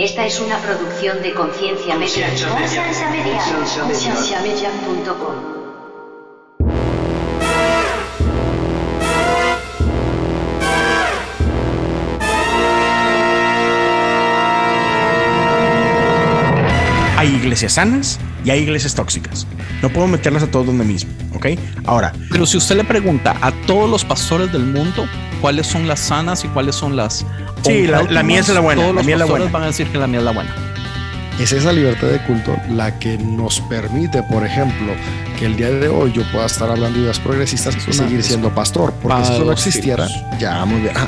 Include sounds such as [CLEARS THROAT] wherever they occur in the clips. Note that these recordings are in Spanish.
Esta es una producción de Conciencia Media. Conciencia Media. Concienciamedia.com. Hay iglesias sanas y hay iglesias tóxicas. No puedo meterlas a todos donde mismo, ¿ok? Ahora, Pero si usted le pregunta a todos los pastores del mundo cuáles son las sanas y cuáles son las Sí, la- la mía es la buena, todos la los mía es la pastores buena. van a decir que la mía es la buena. Es esa libertad de culto la que nos permite, por ejemplo, que el día de hoy yo pueda estar hablando de ideas progresistas y seguir siendo pastor. Porque si eso no existiera, ya muy bien. Ah,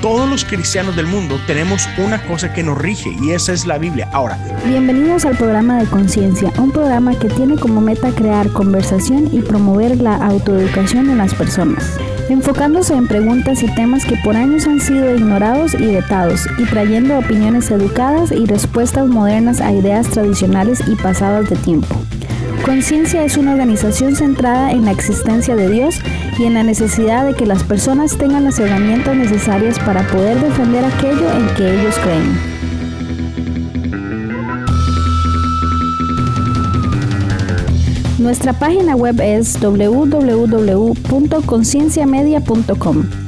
todos los cristianos del mundo tenemos una cosa que nos rige y esa es la Biblia. Ahora, Bienvenidos al programa de Conciencia, un programa que tiene como meta crear conversación y promover la autoeducación en las personas, enfocándose en preguntas y temas que por años han sido ignorados y vetados, y trayendo opiniones educadas y respuestas modernas a ideas tradicionales y pasadas de tiempo. Conciencia es una organización centrada en la existencia de Dios y en la necesidad de que las personas tengan las herramientas necesarias para poder defender aquello en que ellos creen. Nuestra página web es www.concienciamedia.com.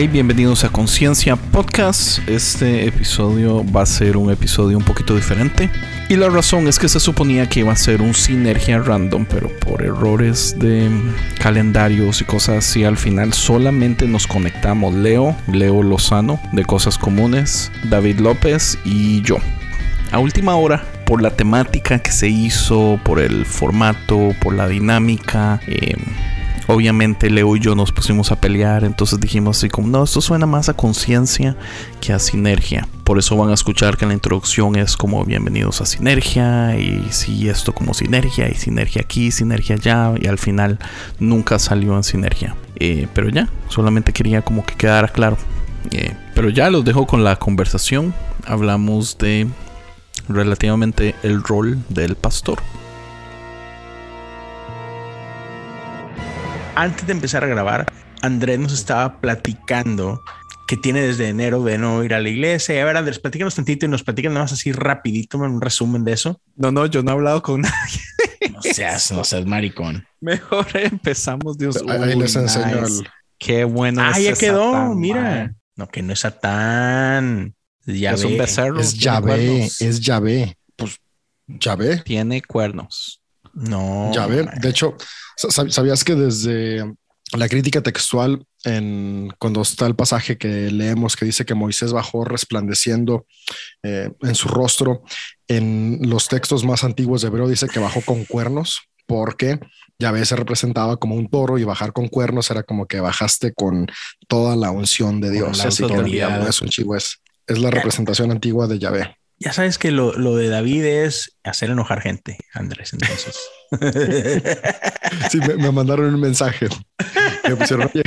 Hey, bienvenidos a Conciencia Podcast. Este episodio va a ser un episodio un poquito diferente. Y la razón es que se suponía que iba a ser un sinergia random, pero por errores de calendarios y cosas así, al final solamente nos conectamos Leo, Leo Lozano de Cosas Comunes, David López y yo. A última hora, por la temática que se hizo, por el formato, por la dinámica, eh, obviamente Leo y yo nos pusimos a pelear, entonces dijimos así como, no, esto suena más a conciencia que a sinergia. Por eso van a escuchar que la introducción es como bienvenidos a sinergia y sí, esto como sinergia y sinergia aquí, sinergia allá y al final nunca salió en sinergia. Eh, pero ya, solamente quería como que quedara claro. Eh, pero ya los dejo con la conversación. Hablamos de relativamente el rol del pastor. Antes de empezar a grabar, Andrés nos estaba platicando que tiene desde enero de no ir a la iglesia. A ver, Andrés, platícanos tantito y nos platican nada más así rapidito un resumen de eso. No, no, yo no he hablado con nadie. No seas, no seas maricón. [LAUGHS] Mejor empezamos, Dios. ahí ahí Uy, les enseño nice. el- Qué bueno. Ah, es ya quedó, Satán, mira. No, que no es Satán. Ya es un becerro. Es Yahvé, es Yahvé. Pues Yahvé, Tiene cuernos. No. Yahvé. man. De hecho, sa- ¿sabías que desde la crítica textual, en, cuando está el pasaje que leemos que dice que Moisés bajó resplandeciendo eh, en su rostro, en los textos más antiguos de hebreo dice que bajó con cuernos, porque Yahvé se representaba como un toro y bajar con cuernos era como que bajaste con toda la unción de Dios. la Así que es un chivo, es, es la representación antigua de Yahvé. Ya sabes que lo, lo de David es hacer enojar gente, Andrés. Entonces. [LAUGHS] Sí, me, me mandaron un mensaje. Me pusieron, oye,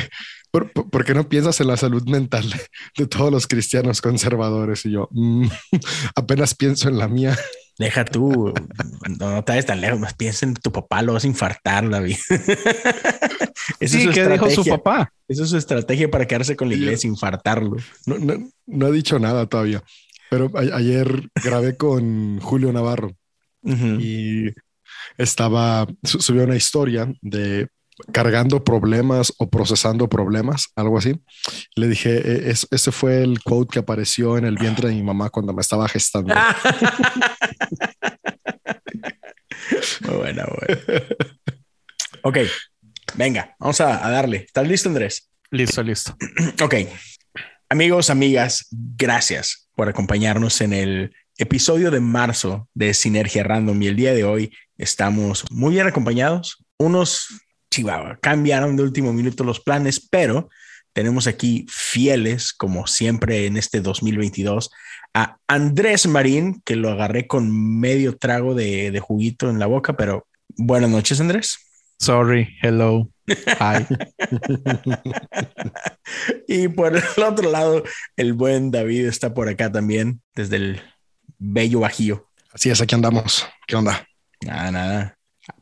¿por, qué no piensas en la salud mental de, todos los cristianos conservadores? Y yo, "Mm, apenas pienso en la mía. Deja tú, no, no te vayas tan lejos, más piensa en tu papá, lo vas a infartar, David. [LAUGHS] Esa Sí, su ¿qué dijo su papá? Esa es su estrategia para quedarse con la iglesia, infartarlo. No, no, no ha dicho nada todavía. Pero a- ayer grabé con Julio Navarro y estaba, su- subió una historia de cargando problemas o procesando problemas, algo así. Le dije, "E- es- ese fue el quote que apareció en el vientre de mi mamá cuando me estaba gestando. [LAUGHS] Muy buena, buena. Ok, venga, vamos a, a darle. ¿Estás listo, Andrés? Listo, listo. Ok. Amigos, amigas, gracias por acompañarnos en el episodio de marzo de Sinergia Random. Y el día de hoy estamos muy bien acompañados. Unos chihuahua cambiaron de último minuto los planes, pero tenemos aquí fieles, como siempre en este 2022, a Andrés Marín, que lo agarré con medio trago de, de juguito en la boca, pero buenas noches, Andrés. Sorry, hello. Hi. [LAUGHS] y por el otro lado, el buen David está por acá también, desde el bello Bajío. Así es, aquí andamos. ¿Qué onda? Nada, nada.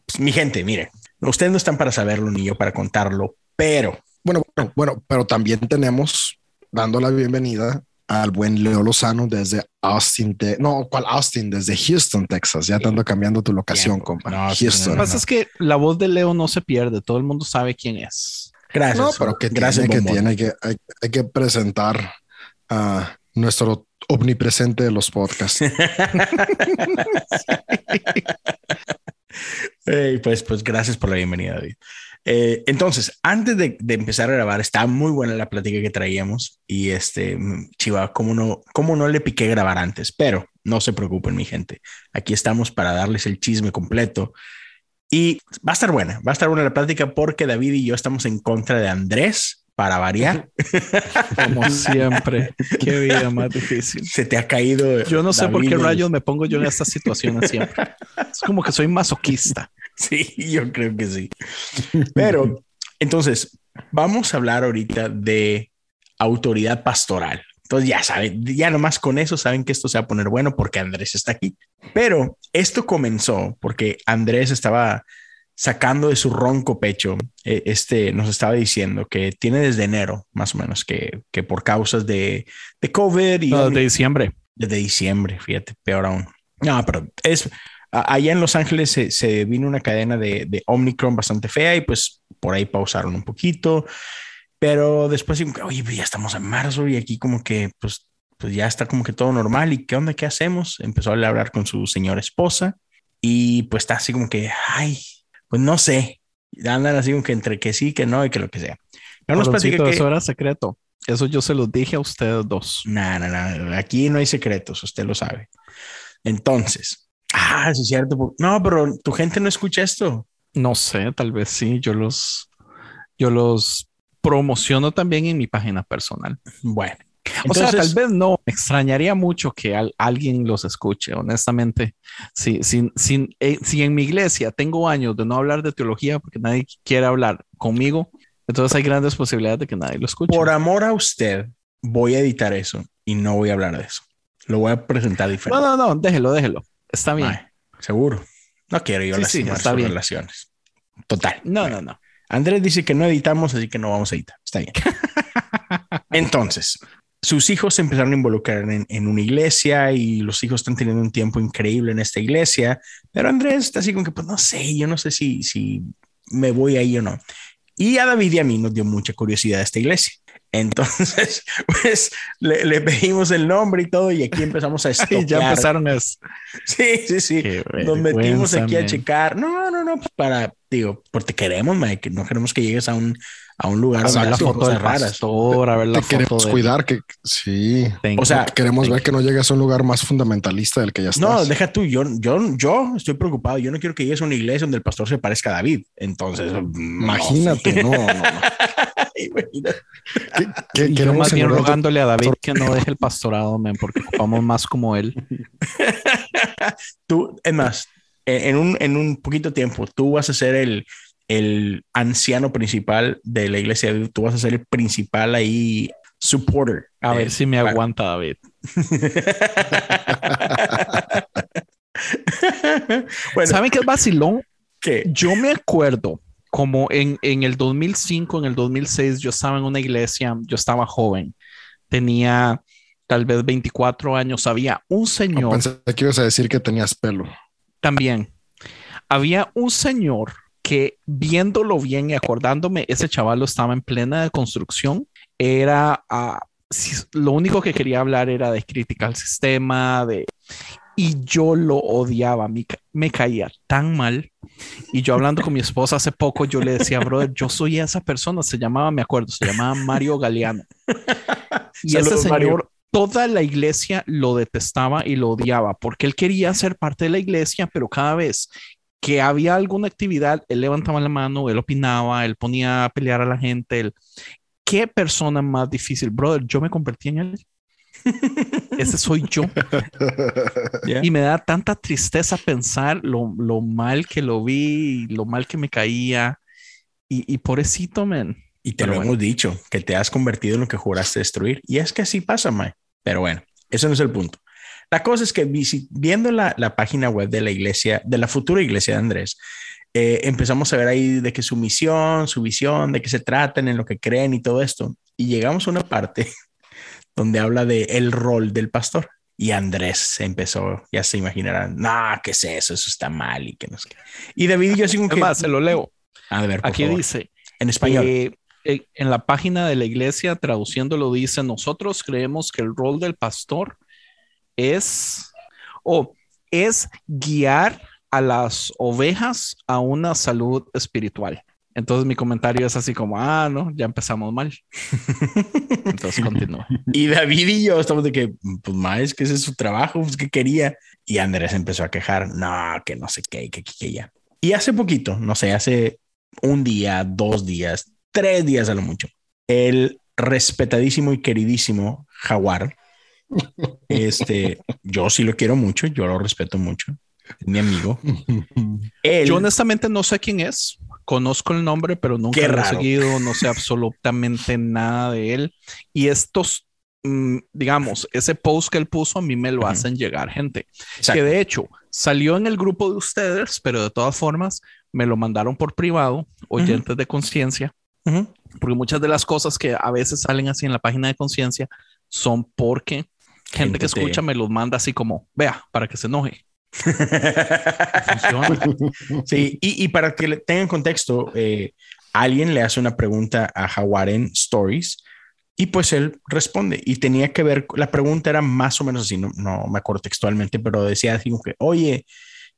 Pues, mi gente, mire, ustedes no están para saberlo ni yo para contarlo, pero Bueno, bueno, bueno, pero también tenemos dando la bienvenida al buen Leo Lozano desde Austin, Te- no, ¿cuál Austin? Desde Houston, Texas. Ya te ando cambiando tu locación, compa. No, sí, Houston. Lo que pasa es que la voz de Leo no se pierde. Todo el mundo sabe quién es. gracias. No, pero que gracias, tiene, que tiene, que hay, hay que presentar a nuestro omnipresente de los podcasts. [LAUGHS] [LAUGHS] Ey, pues, pues gracias por la bienvenida, David. Eh, entonces, antes de, de empezar a grabar, está muy buena la plática que traíamos y este, chiva, cómo no, cómo no le piqué grabar antes, pero no se preocupen, mi gente. Aquí estamos para darles el chisme completo y va a estar buena, va a estar buena la plática porque David y yo estamos en contra de Andrés para variar. Como [LAUGHS] siempre. Qué vida más difícil. Se te ha caído. Yo no sé por qué rayos me pongo yo en estas situaciones siempre. Es como que soy masoquista. Sí, yo creo que sí. Pero entonces, vamos a hablar ahorita de autoridad pastoral. Entonces ya saben, ya nomás con eso saben que esto se va a poner bueno porque Andrés está aquí. Pero esto comenzó porque Andrés estaba sacando de su ronco pecho, eh, este nos estaba diciendo que tiene desde enero, más o menos, que, que por causas de, de COVID y No, de diciembre. desde diciembre, fíjate, peor aún. No, pero es allá en Los Ángeles se, se vino una cadena de, de Omicron bastante fea y pues por ahí pausaron un poquito, pero después, oye, pues ya estamos en marzo y aquí como que pues, pues ya está como que todo normal y qué onda, qué hacemos. Empezó a hablar con su señora esposa y pues está así como que, ay, pues no sé, andan así como que entre que sí, que no y que lo que sea. No nos platica que... Eso era secreto. Eso yo se los dije a ustedes dos. No, no, no. Aquí no hay secretos, usted lo sabe. Entonces, ah, sí es cierto. No, pero tu gente no escucha esto. No sé, tal vez sí. Yo los, yo los promociono también en mi página personal. Bueno, o sea, entonces- tal vez no. Me extrañaría mucho que al- alguien los escuche, honestamente. Si, si, si, eh, si en mi iglesia tengo años de no hablar de teología porque nadie quiere hablar conmigo, entonces hay grandes posibilidades de que nadie lo escuche. por amor a usted, voy a editar eso y no voy a hablar de eso. Lo voy a presentar no, diferente. no, no, déjelo, déjelo. Está bien. Seguro. No quiero yo Sí, sí, está bien. relaciones. Total. No, no, no. Andrés dice que no editamos, así que no vamos a editar. Está bien. [LAUGHS] Entonces, sus hijos se empezaron a involucrar en, en una iglesia y los hijos están teniendo un tiempo increíble en esta iglesia, pero Andrés está así como que, pues no sé, yo no sé si, si me voy ahí o no. Y a David y a mí nos dio mucha curiosidad esta iglesia. Entonces, [LAUGHS] pues le, le pedimos el nombre y todo y aquí empezamos a [LAUGHS] Y ya estoquear. empezaron a... Sí, sí, sí. Qué Nos metimos aquí a man. checar. No, no, no, pues para, digo, porque queremos, Mike, no queremos que llegues a un, a un lugar A ver donde la foto cosas del raras. pastor, a ver la Te queremos foto de... cuidar que sí. Thank O sea. Queremos ver que no llegues a un lugar más fundamentalista del que ya estás. No, deja tú, yo, yo, yo estoy preocupado. Yo no quiero que llegues a una iglesia donde el pastor se parezca a David. Entonces, Imagínate, no, no, no. [LAUGHS] ¿Qué- qué Y yo más bien rogándole a David que no deje el pastorado, men, porque ocupamos más como él. [LAUGHS] Tú, es más, en un, en un poquito tiempo, tú vas a ser el, el anciano principal de la iglesia. Tú vas a ser el principal ahí supporter. A Eh, ver si me para- aguanta David. bueno, [LAUGHS] ¿Saben qué es vacilón? ¿qué? Yo me acuerdo como en, en el 2005, en el 2006, yo estaba en una iglesia, yo estaba joven, tenía tal vez 24 años, había un No, señor pensé que ibas a decir que tenías pelo. también, había un señor que viéndolo bien y acordándome, ese chaval estaba en plena construcción, era, ah, si- lo único que quería hablar era de crítica al sistema, de... Y yo lo odiaba, me, me caía tan mal. Y yo hablando con mi esposa hace poco, yo le decía, brother, yo soy esa persona, se llamaba, me acuerdo, se llamaba Mario Galeano. [LAUGHS] Y ese Saludos, señor, Mario. toda la iglesia lo detestaba y lo odiaba porque él quería ser parte de la iglesia, pero cada vez que había alguna actividad, él levantaba la mano, él opinaba, él ponía a pelear a la gente, él qué persona más difícil, brother. Yo me convertí en él. Ese soy yo. [LAUGHS] Y me da tanta tristeza pensar lo, lo mal que lo vi, lo mal que me caía. Y, y pobrecito, man. Y te Pero lo bueno. hemos dicho, que te has convertido en lo que juraste destruir. Y es que así pasa, Mae. Pero bueno, eso no es el punto. La cosa es que viendo la, la página web de la iglesia, de la futura iglesia de Andrés, eh, empezamos a ver ahí de que su misión, su visión, de qué se tratan, en lo que creen y todo esto. Y llegamos a una parte donde habla de el rol del pastor. Y Andrés se empezó, ya se imaginarán, no, ¿qué es eso? Eso está mal y que no sé. Y David y yo así como [LAUGHS] que, más, se lo leo. a ver, por Aquí favor, dice, en español. Eh, eh, en la página de la iglesia, traduciéndolo, dice, nosotros creemos que el rol del pastor es, o es guiar a las ovejas a una salud espiritual. Entonces mi comentario es así como, ah, no, ya empezamos mal. [LAUGHS] Entonces continúa. Y David y yo estamos de que, pues más, que ese es su trabajo, pues que quería. Y Andrés empezó a quejar, no, que no sé qué, que, que, que ya. Y hace poquito, no sé, hace un día, dos días, tres días a lo mucho, el respetadísimo y queridísimo Jaguar, este, [LAUGHS] yo sí lo quiero mucho, yo lo respeto mucho, es mi amigo. [LAUGHS] Él, Yo honestamente no sé quién es, conozco el nombre, pero nunca lo he seguido, no sé absolutamente nada de él. Y estos, mm, digamos, ese post que él puso a mí me lo hacen llegar gente. Exacto. que de hecho salió en el grupo de ustedes, pero de todas formas me lo mandaron por privado, oyentes de conciencia, Ujú. porque muchas de las cosas que a veces salen así en la página de conciencia son porque gente, Gente que te- escucha me los manda así como, vea, para que se enoje. Sí, y, y para que tengan contexto, eh, alguien le hace una pregunta a Jaguar en Stories y pues él responde y tenía que ver, la pregunta era más o menos así, no, no me acuerdo textualmente, pero decía así como que, oye,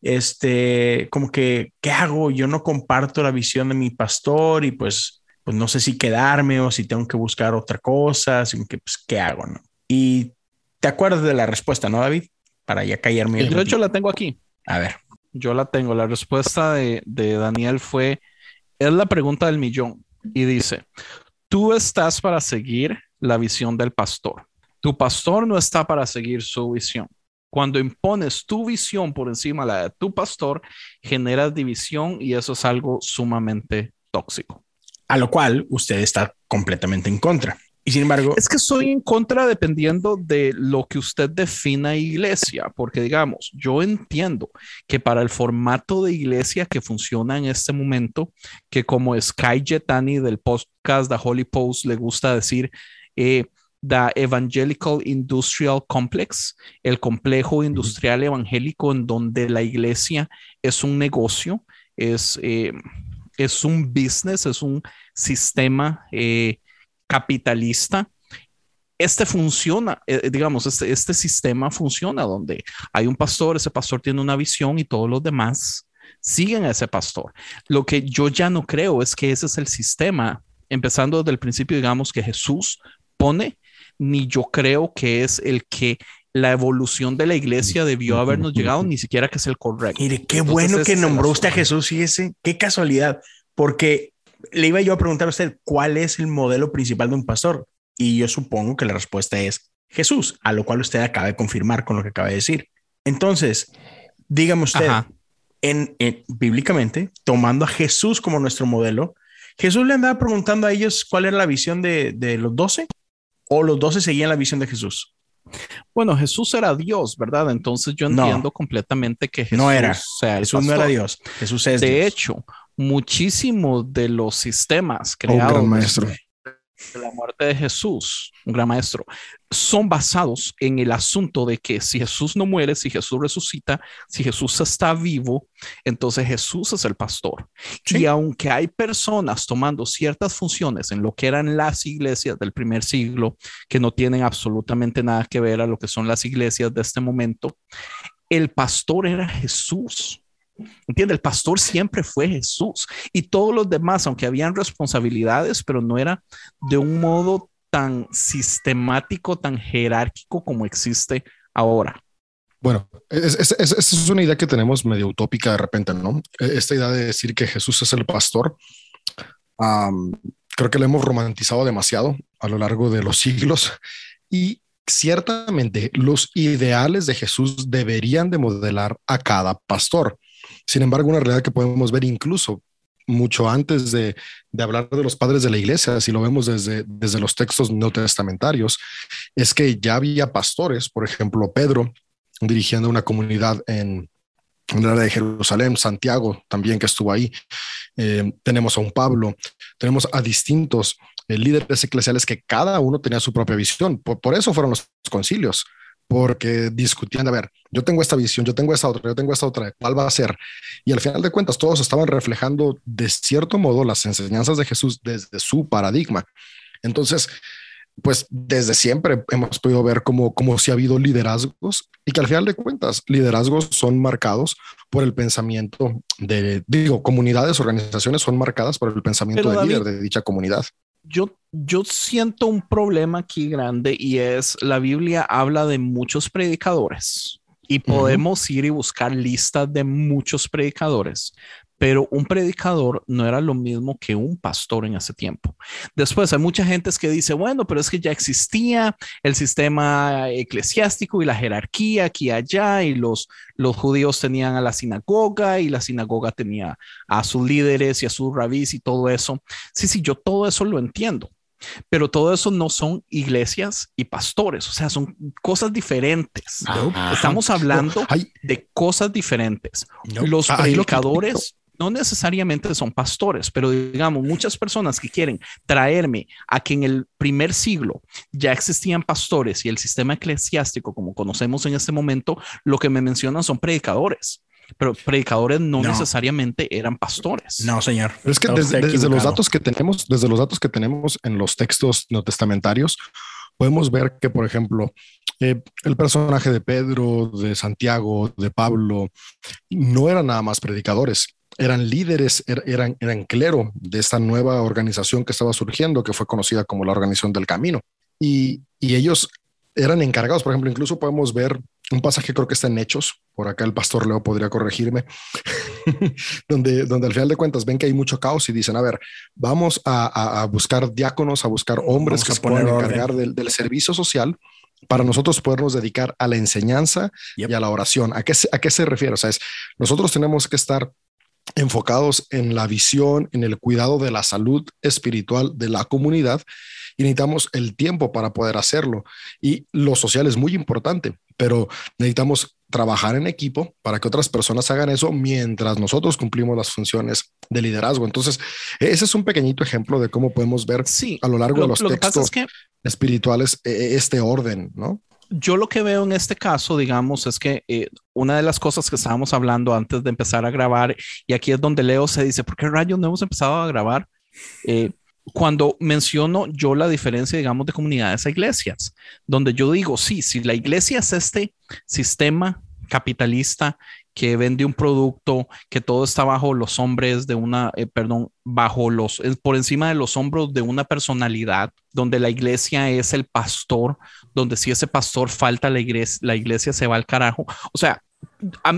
este, como que, ¿qué hago? Yo no comparto la visión de mi pastor y pues, pues no sé si quedarme o si tengo que buscar otra cosa, así que, pues, ¿qué hago? No? Y te acuerdas de la respuesta, ¿no, David? Para ya callarme. Yo de hecho la tengo aquí. A ver. Yo la tengo. La respuesta de, de Daniel fue, es la pregunta del millón. Y dice, tú estás para seguir la visión del pastor. Tu pastor no está para seguir su visión. Cuando impones tu visión por encima de la de tu pastor, generas división y eso es algo sumamente tóxico. a lo cual usted está completamente en contra. Y sin embargo, Es que soy en contra dependiendo de lo que usted defina iglesia, porque digamos, yo entiendo que para el formato de iglesia que funciona en este momento, que como Sky Jetani del podcast The Holy Post le gusta decir, eh, The Evangelical Industrial Complex, el complejo industrial evangélico en donde la iglesia es un negocio, es, eh, es un business, es un sistema eh, capitalista. Este funciona, eh, digamos, este, este sistema funciona donde hay un pastor, ese pastor tiene una visión y todos los demás siguen a ese pastor. Lo que yo ya no creo es que ese es el sistema, empezando desde el principio, digamos, que Jesús pone, ni yo creo que es el que la evolución de la iglesia debió habernos llegado, ni siquiera que es el correcto. mire, qué Entonces, bueno que nombró usted a. Jesús, fíjese, qué casualidad, porque le iba yo a preguntar a usted cuál es el modelo principal de un pastor. Y yo supongo que la respuesta es Jesús, a lo cual usted acaba de confirmar con lo que acaba de decir. Entonces, dígame usted, en, en- bíblicamente, tomando a Jesús como nuestro modelo, Jesús le andaba preguntando a ellos cuál era la visión de, de los doce o los doce seguían la visión de Jesús. Bueno, Jesús era Dios, ¿verdad? Entonces yo No. entiendo completamente que Jesús No era. sea el Jesús no era. Dios, Jesús es De Dios. hecho, muchísimos de los sistemas Oh, gran creados maestro. de la muerte de Jesús, un gran maestro, son basados en el asunto de que si Jesús no muere, si Jesús resucita, si Jesús está vivo, entonces Jesús es el pastor. Sí. Y aunque hay personas tomando ciertas funciones en lo que eran las iglesias del primer siglo, que no tienen absolutamente nada que ver a lo que son las iglesias de este momento, el pastor era Jesús. ¿Entiende? El pastor siempre fue Jesús y todos los demás, aunque habían responsabilidades, pero no era de un modo tan sistemático, tan jerárquico como existe ahora. Bueno, es- es- es- esa es una idea que tenemos medio utópica de repente, ¿no? E- Esta idea de decir que Jesús es el pastor. creo que lo hemos romantizado demasiado a lo largo de los siglos y ciertamente los ideales de Jesús deberían de modelar a cada pastor. Sin embargo, una realidad que podemos ver incluso mucho antes de, hablar de los padres de la iglesia, si lo vemos desde, desde los textos neotestamentarios, es que ya había pastores, por ejemplo, Pedro dirigiendo una comunidad en, en la de Jerusalén, Santiago también que estuvo ahí, eh, tenemos a un Pablo, tenemos a distintos eh, líderes eclesiales que cada uno tenía su propia visión, por, eso fueron los concilios, porque discutían, a ver, yo tengo esta visión, yo tengo esta otra, yo tengo esta otra, ¿cuál va a ser? Y al final de cuentas todos estaban reflejando de cierto modo las enseñanzas de Jesús desde su paradigma. Entonces, pues desde siempre hemos podido ver cómo, cómo si ha habido liderazgos y que al final de cuentas liderazgos son marcados por el pensamiento de, digo, comunidades, organizaciones son marcadas por el pensamiento del líder de dicha comunidad. Yo, yo siento un problema aquí grande y es la Biblia habla de muchos predicadores y podemos ir y buscar listas de muchos predicadores, pero un predicador no era lo mismo que un pastor en ese tiempo. Después hay mucha gente que dice, bueno, pero es que ya existía el sistema eclesiástico y la jerarquía aquí y allá, y los, los judíos tenían a la sinagoga y la sinagoga tenía a sus líderes y a sus rabís y todo eso. Sí, sí, yo todo eso lo entiendo. Pero todo eso no son iglesias y pastores, o sea, son cosas diferentes. Estamos hablando de cosas diferentes. Los predicadores no necesariamente son pastores, pero digamos, muchas personas que quieren traerme a que en el primer siglo ya existían pastores y el sistema eclesiástico como conocemos en este momento, lo que me mencionan son predicadores pero predicadores no, necesariamente eran pastores. No, señor. es que desde, los datos que tenemos, desde los datos que tenemos en los textos no testamentarios, podemos ver que, por ejemplo, eh, el personaje de Pedro, de Santiago, de Pablo, no eran nada más predicadores, eran líderes, er, eran, eran clero de esta nueva organización que estaba surgiendo, que fue conocida como la Organización del Camino. Y, y ellos eran encargados, por ejemplo, incluso podemos ver un pasaje, creo que está en Hechos, por acá el pastor Leo podría corregirme, [LAUGHS] donde, donde al final de cuentas ven que hay mucho caos y dicen, a ver, vamos a, buscar diáconos, a buscar hombres que se puedan encargar del, servicio social para nosotros podernos dedicar a la enseñanza y a la oración. ¿A qué, ¿A qué se refiere? O sea, es, nosotros tenemos que estar enfocados en la visión, en el cuidado de la salud espiritual de la comunidad y necesitamos el tiempo para poder hacerlo. Y lo social es muy importante, pero necesitamos trabajar en equipo para que otras personas hagan eso mientras nosotros cumplimos las funciones de liderazgo. Entonces, ese es un pequeñito ejemplo de cómo podemos ver a lo largo de los textos espirituales e, e, este orden, ¿no? Yo lo que veo en este caso, digamos, es que eh, una de las cosas que estábamos hablando antes de empezar a grabar, y aquí es donde Leo se dice, ¿por qué rayos no hemos empezado a grabar? Eh, cuando menciono yo la diferencia, digamos, de comunidades a iglesias, donde yo digo, sí, si la iglesia es este sistema capitalista que vende un producto, que todo está bajo los hombres de una, eh, perdón, bajo los, por encima de los hombros de una personalidad, donde la iglesia es el pastor, donde si ese pastor falta, la iglesia, la iglesia se va al carajo. O sea,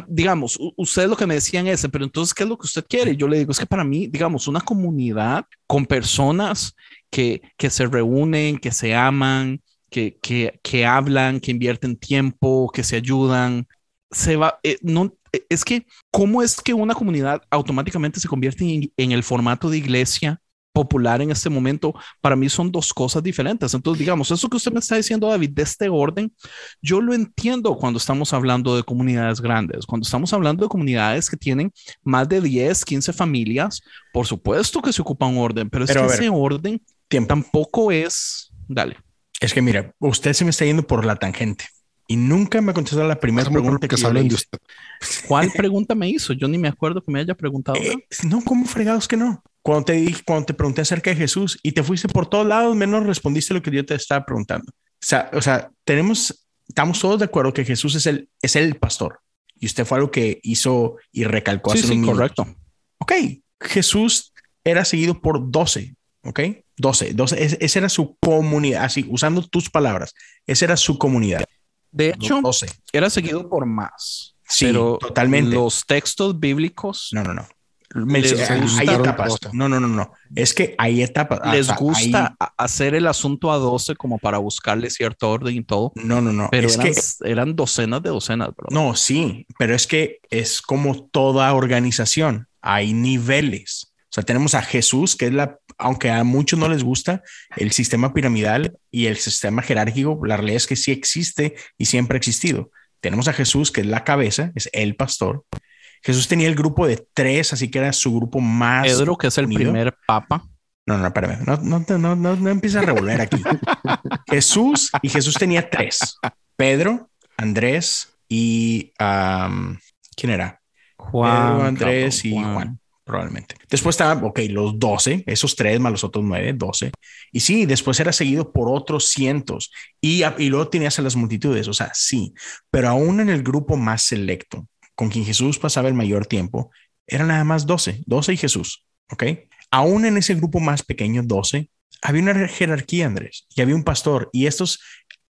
digamos, ustedes lo que me decían es, pero entonces, ¿qué es lo que usted quiere? Yo le digo, es que para mí, digamos, una comunidad con personas que, que se reúnen, que se aman, que, que, que hablan, que invierten tiempo, que se ayudan, se va, eh, no, eh, es que, ¿cómo es que una comunidad automáticamente se convierte en, en, el formato de iglesia popular en este momento, para mí son dos cosas diferentes. Entonces, digamos, eso que usted me está diciendo, David, de este orden, yo lo entiendo cuando estamos hablando de comunidades grandes, cuando estamos hablando de comunidades que tienen más de 10, 15 familias, por supuesto que se ocupa un orden, pero, es que ese orden tampoco es, dale. Es que mira, usted se me está yendo por la tangente y nunca me contestó la primera pregunta que, que de usted. [LAUGHS] ¿Cuál pregunta me hizo? Yo ni me acuerdo que me haya preguntado. Eh, no, ¿cómo fregados que no? Cuando te dije, cuando te pregunté acerca de Jesús y te fuiste por todos lados, menos respondiste lo que yo te estaba preguntando. O sea, o sea, tenemos, estamos todos de acuerdo que Jesús es el, es el pastor y usted fue algo que hizo y recalcó sí, sí, correcto. Ok, Jesús era seguido por 12, ok, 12, 12, esa era su comunidad, así, usando tus palabras, esa era su comunidad. De hecho, 12. era seguido por más. Sí, pero totalmente. Los textos bíblicos. No, no, no mencio- Les hay- etapas. No, no, no, no. Es que hay etapas. Les gusta hacer el asunto a 12 como para buscarle cierto orden y todo, No, no, no. pero es eran, que eran docenas de docenas, bro. No, sí, pero es que es como toda organización, hay niveles. O sea, tenemos a Jesús, que es la, aunque a muchos no les gusta, el sistema piramidal y el sistema jerárquico, la realidad es que sí existe y siempre ha existido. Tenemos a Jesús, que es la cabeza, es el pastor. Jesús tenía el grupo de tres, así que era su grupo más. Pedro, que es el unido. primer papa. No, no, espérame, no, no, no, no, no empieces a revolver aquí. [LAUGHS] Jesús y Jesús tenía tres: Pedro, Andrés y am, ¿quién era? Pedro, Andrés y Juan. Probablemente. Después estaban, ok, los 12, esos tres más los otros nueve, 12. Y sí, después era seguido por otros cientos. Y, y luego tenías a las multitudes, o sea, sí. Pero aún en el grupo más selecto, con quien Jesús pasaba el mayor tiempo, eran nada más 12, 12 y Jesús, ¿ok? Aún en ese grupo más pequeño, 12, había una jerarquía, Andrés, y había un pastor. Y estos,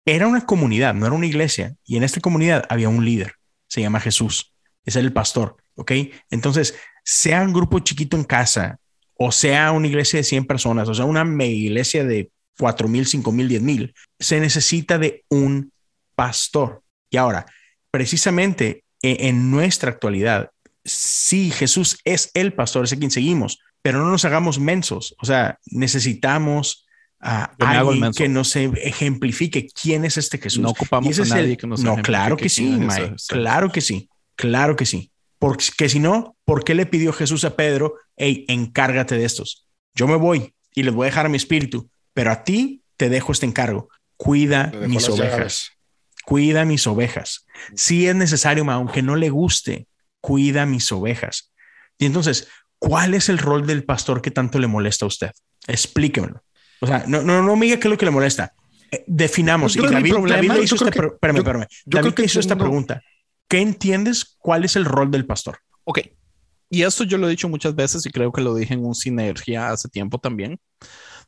era una comunidad, no era una iglesia. Y en esta comunidad había un líder, se llama Jesús, es el pastor, ¿ok? Entonces, sea un grupo chiquito en casa, o sea una iglesia de 100 personas, o sea una mega iglesia de 4 mil, 5 mil, 10 mil, se necesita de un pastor. Y ahora, precisamente e- en nuestra actualidad, sí, Jesús es el pastor, es a quien seguimos, pero no nos hagamos mensos. O sea, necesitamos a Yo alguien que nos ejemplifique quién es este Jesús. No ocupamos a nadie el- que nos No, claro que sí, Mae, Claro que sí. Claro que sí. Porque si no, ¿por qué le pidió Jesús a Pedro, hey, encárgate de estos? Yo me voy y les voy a dejar a mi espíritu, pero a ti te dejo este encargo. Cuida mis ovejas. llaves. Cuida mis ovejas. Si es necesario, aunque no le guste, cuida mis ovejas. Y entonces, ¿cuál es el rol del pastor que tanto le molesta a usted? Explíquemelo. O sea, no, no, no me diga qué es lo que le molesta. Eh, definamos. Yo Y David, problema- David hizo creo esta, que- pre- espérame, yo- espérame. yo David creo que hizo esta pregunta. ¿Qué entiendes? ¿Cuál es el rol del pastor? Ok. Y esto yo lo he dicho muchas veces y creo que lo dije en un sinergia hace tiempo también,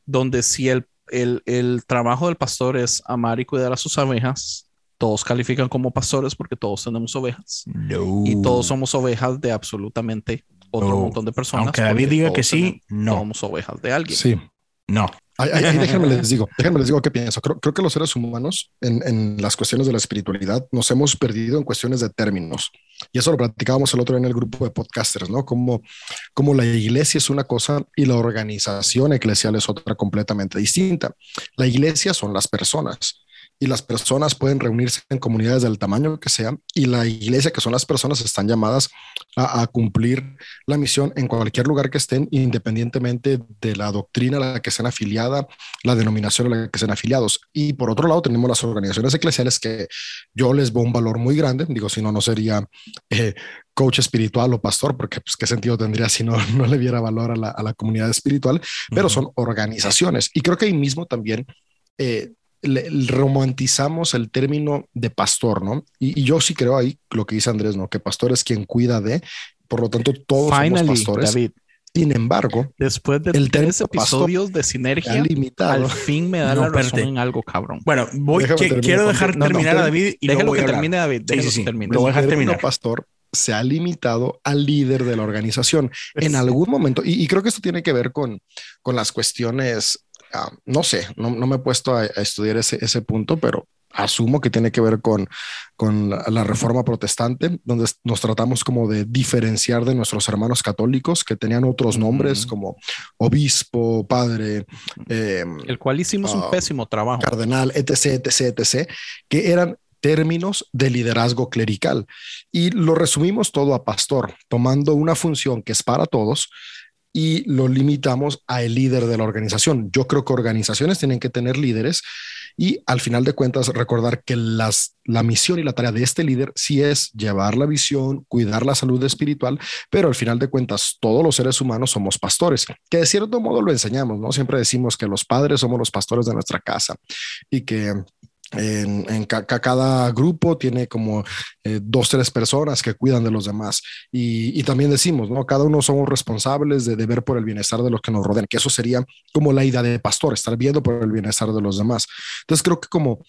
donde si el, el, el trabajo del pastor es amar y cuidar a sus ovejas, todos califican como pastores porque todos tenemos ovejas No. y todos somos ovejas de absolutamente otro No. montón de personas. Aunque David diga que sí, tenemos- no. Somos ovejas de alguien. Sí. No. Déjenme les digo, déjenme les digo qué pienso. Creo, creo que los seres humanos en, en las cuestiones de la espiritualidad nos hemos perdido en cuestiones de términos. Y eso lo platicábamos el otro día en el grupo de podcasters, ¿no? Como, como la iglesia es una cosa y la organización eclesial es otra completamente distinta. La iglesia son las personas y las personas pueden reunirse en comunidades del tamaño que sean y la iglesia, que son las personas, están llamadas a, a cumplir la misión en cualquier lugar que estén, independientemente de la doctrina a la que sean afiliada, la denominación a la que sean afiliados. Y por otro lado, tenemos las organizaciones eclesiales que yo les veo un valor muy grande. Digo, si no, no sería eh, coach espiritual o pastor, porque pues, qué sentido tendría si no, [LAUGHS] no le diera valor a la, a la comunidad espiritual, pero Ujú. son organizaciones. Y creo que ahí mismo también eh, le- romantizamos el término de pastor, ¿no? Y, y yo sí creo ahí lo que dice Andrés, ¿no? Que pastor es quien cuida de, por lo tanto, todos Finally, somos pastores. David, Sin embargo, después de El tres episodios de sinergia, limitado. al fin me da No, la razón en algo, cabrón. Bueno, voy, que- quiero dejar no, no, terminar a ter- David y luego Déjalo a que termine, David. Sí, Déjalo sí, que sí. termine. Lo voy a dejar el término terminar. pastor se ha limitado al líder de la organización en Sí. algún momento. Y, y creo que esto tiene que ver con, con las cuestiones, ah, no sé, no, no me he puesto a, a estudiar ese, ese punto, pero asumo que tiene que ver con, con la, la reforma protestante, donde nos tratamos como de diferenciar de nuestros hermanos católicos que tenían otros nombres Ujú. como obispo, padre, eh, El cual hicimos un Ah, pésimo trabajo. cardenal, etc., etc., etc., que eran términos de liderazgo clerical. Y lo resumimos todo a pastor, tomando una función que es para todos y lo limitamos a el líder de la organización. Yo creo que organizaciones tienen que tener líderes y al final de cuentas recordar que las, la misión y la tarea de este líder sí es llevar la visión, cuidar la salud espiritual, pero al final de cuentas todos los seres humanos somos pastores, que de cierto modo lo enseñamos, ¿no? Siempre decimos que los padres somos los pastores de nuestra casa y que en, en ca- ca- cada grupo tiene como eh, dos, tres personas que cuidan de los demás. Y, y también decimos, ¿no? Cada uno somos responsables de, de ver por el bienestar de los que nos rodean, que eso sería como la idea de pastor, estar viendo por el bienestar de los demás. Entonces creo que como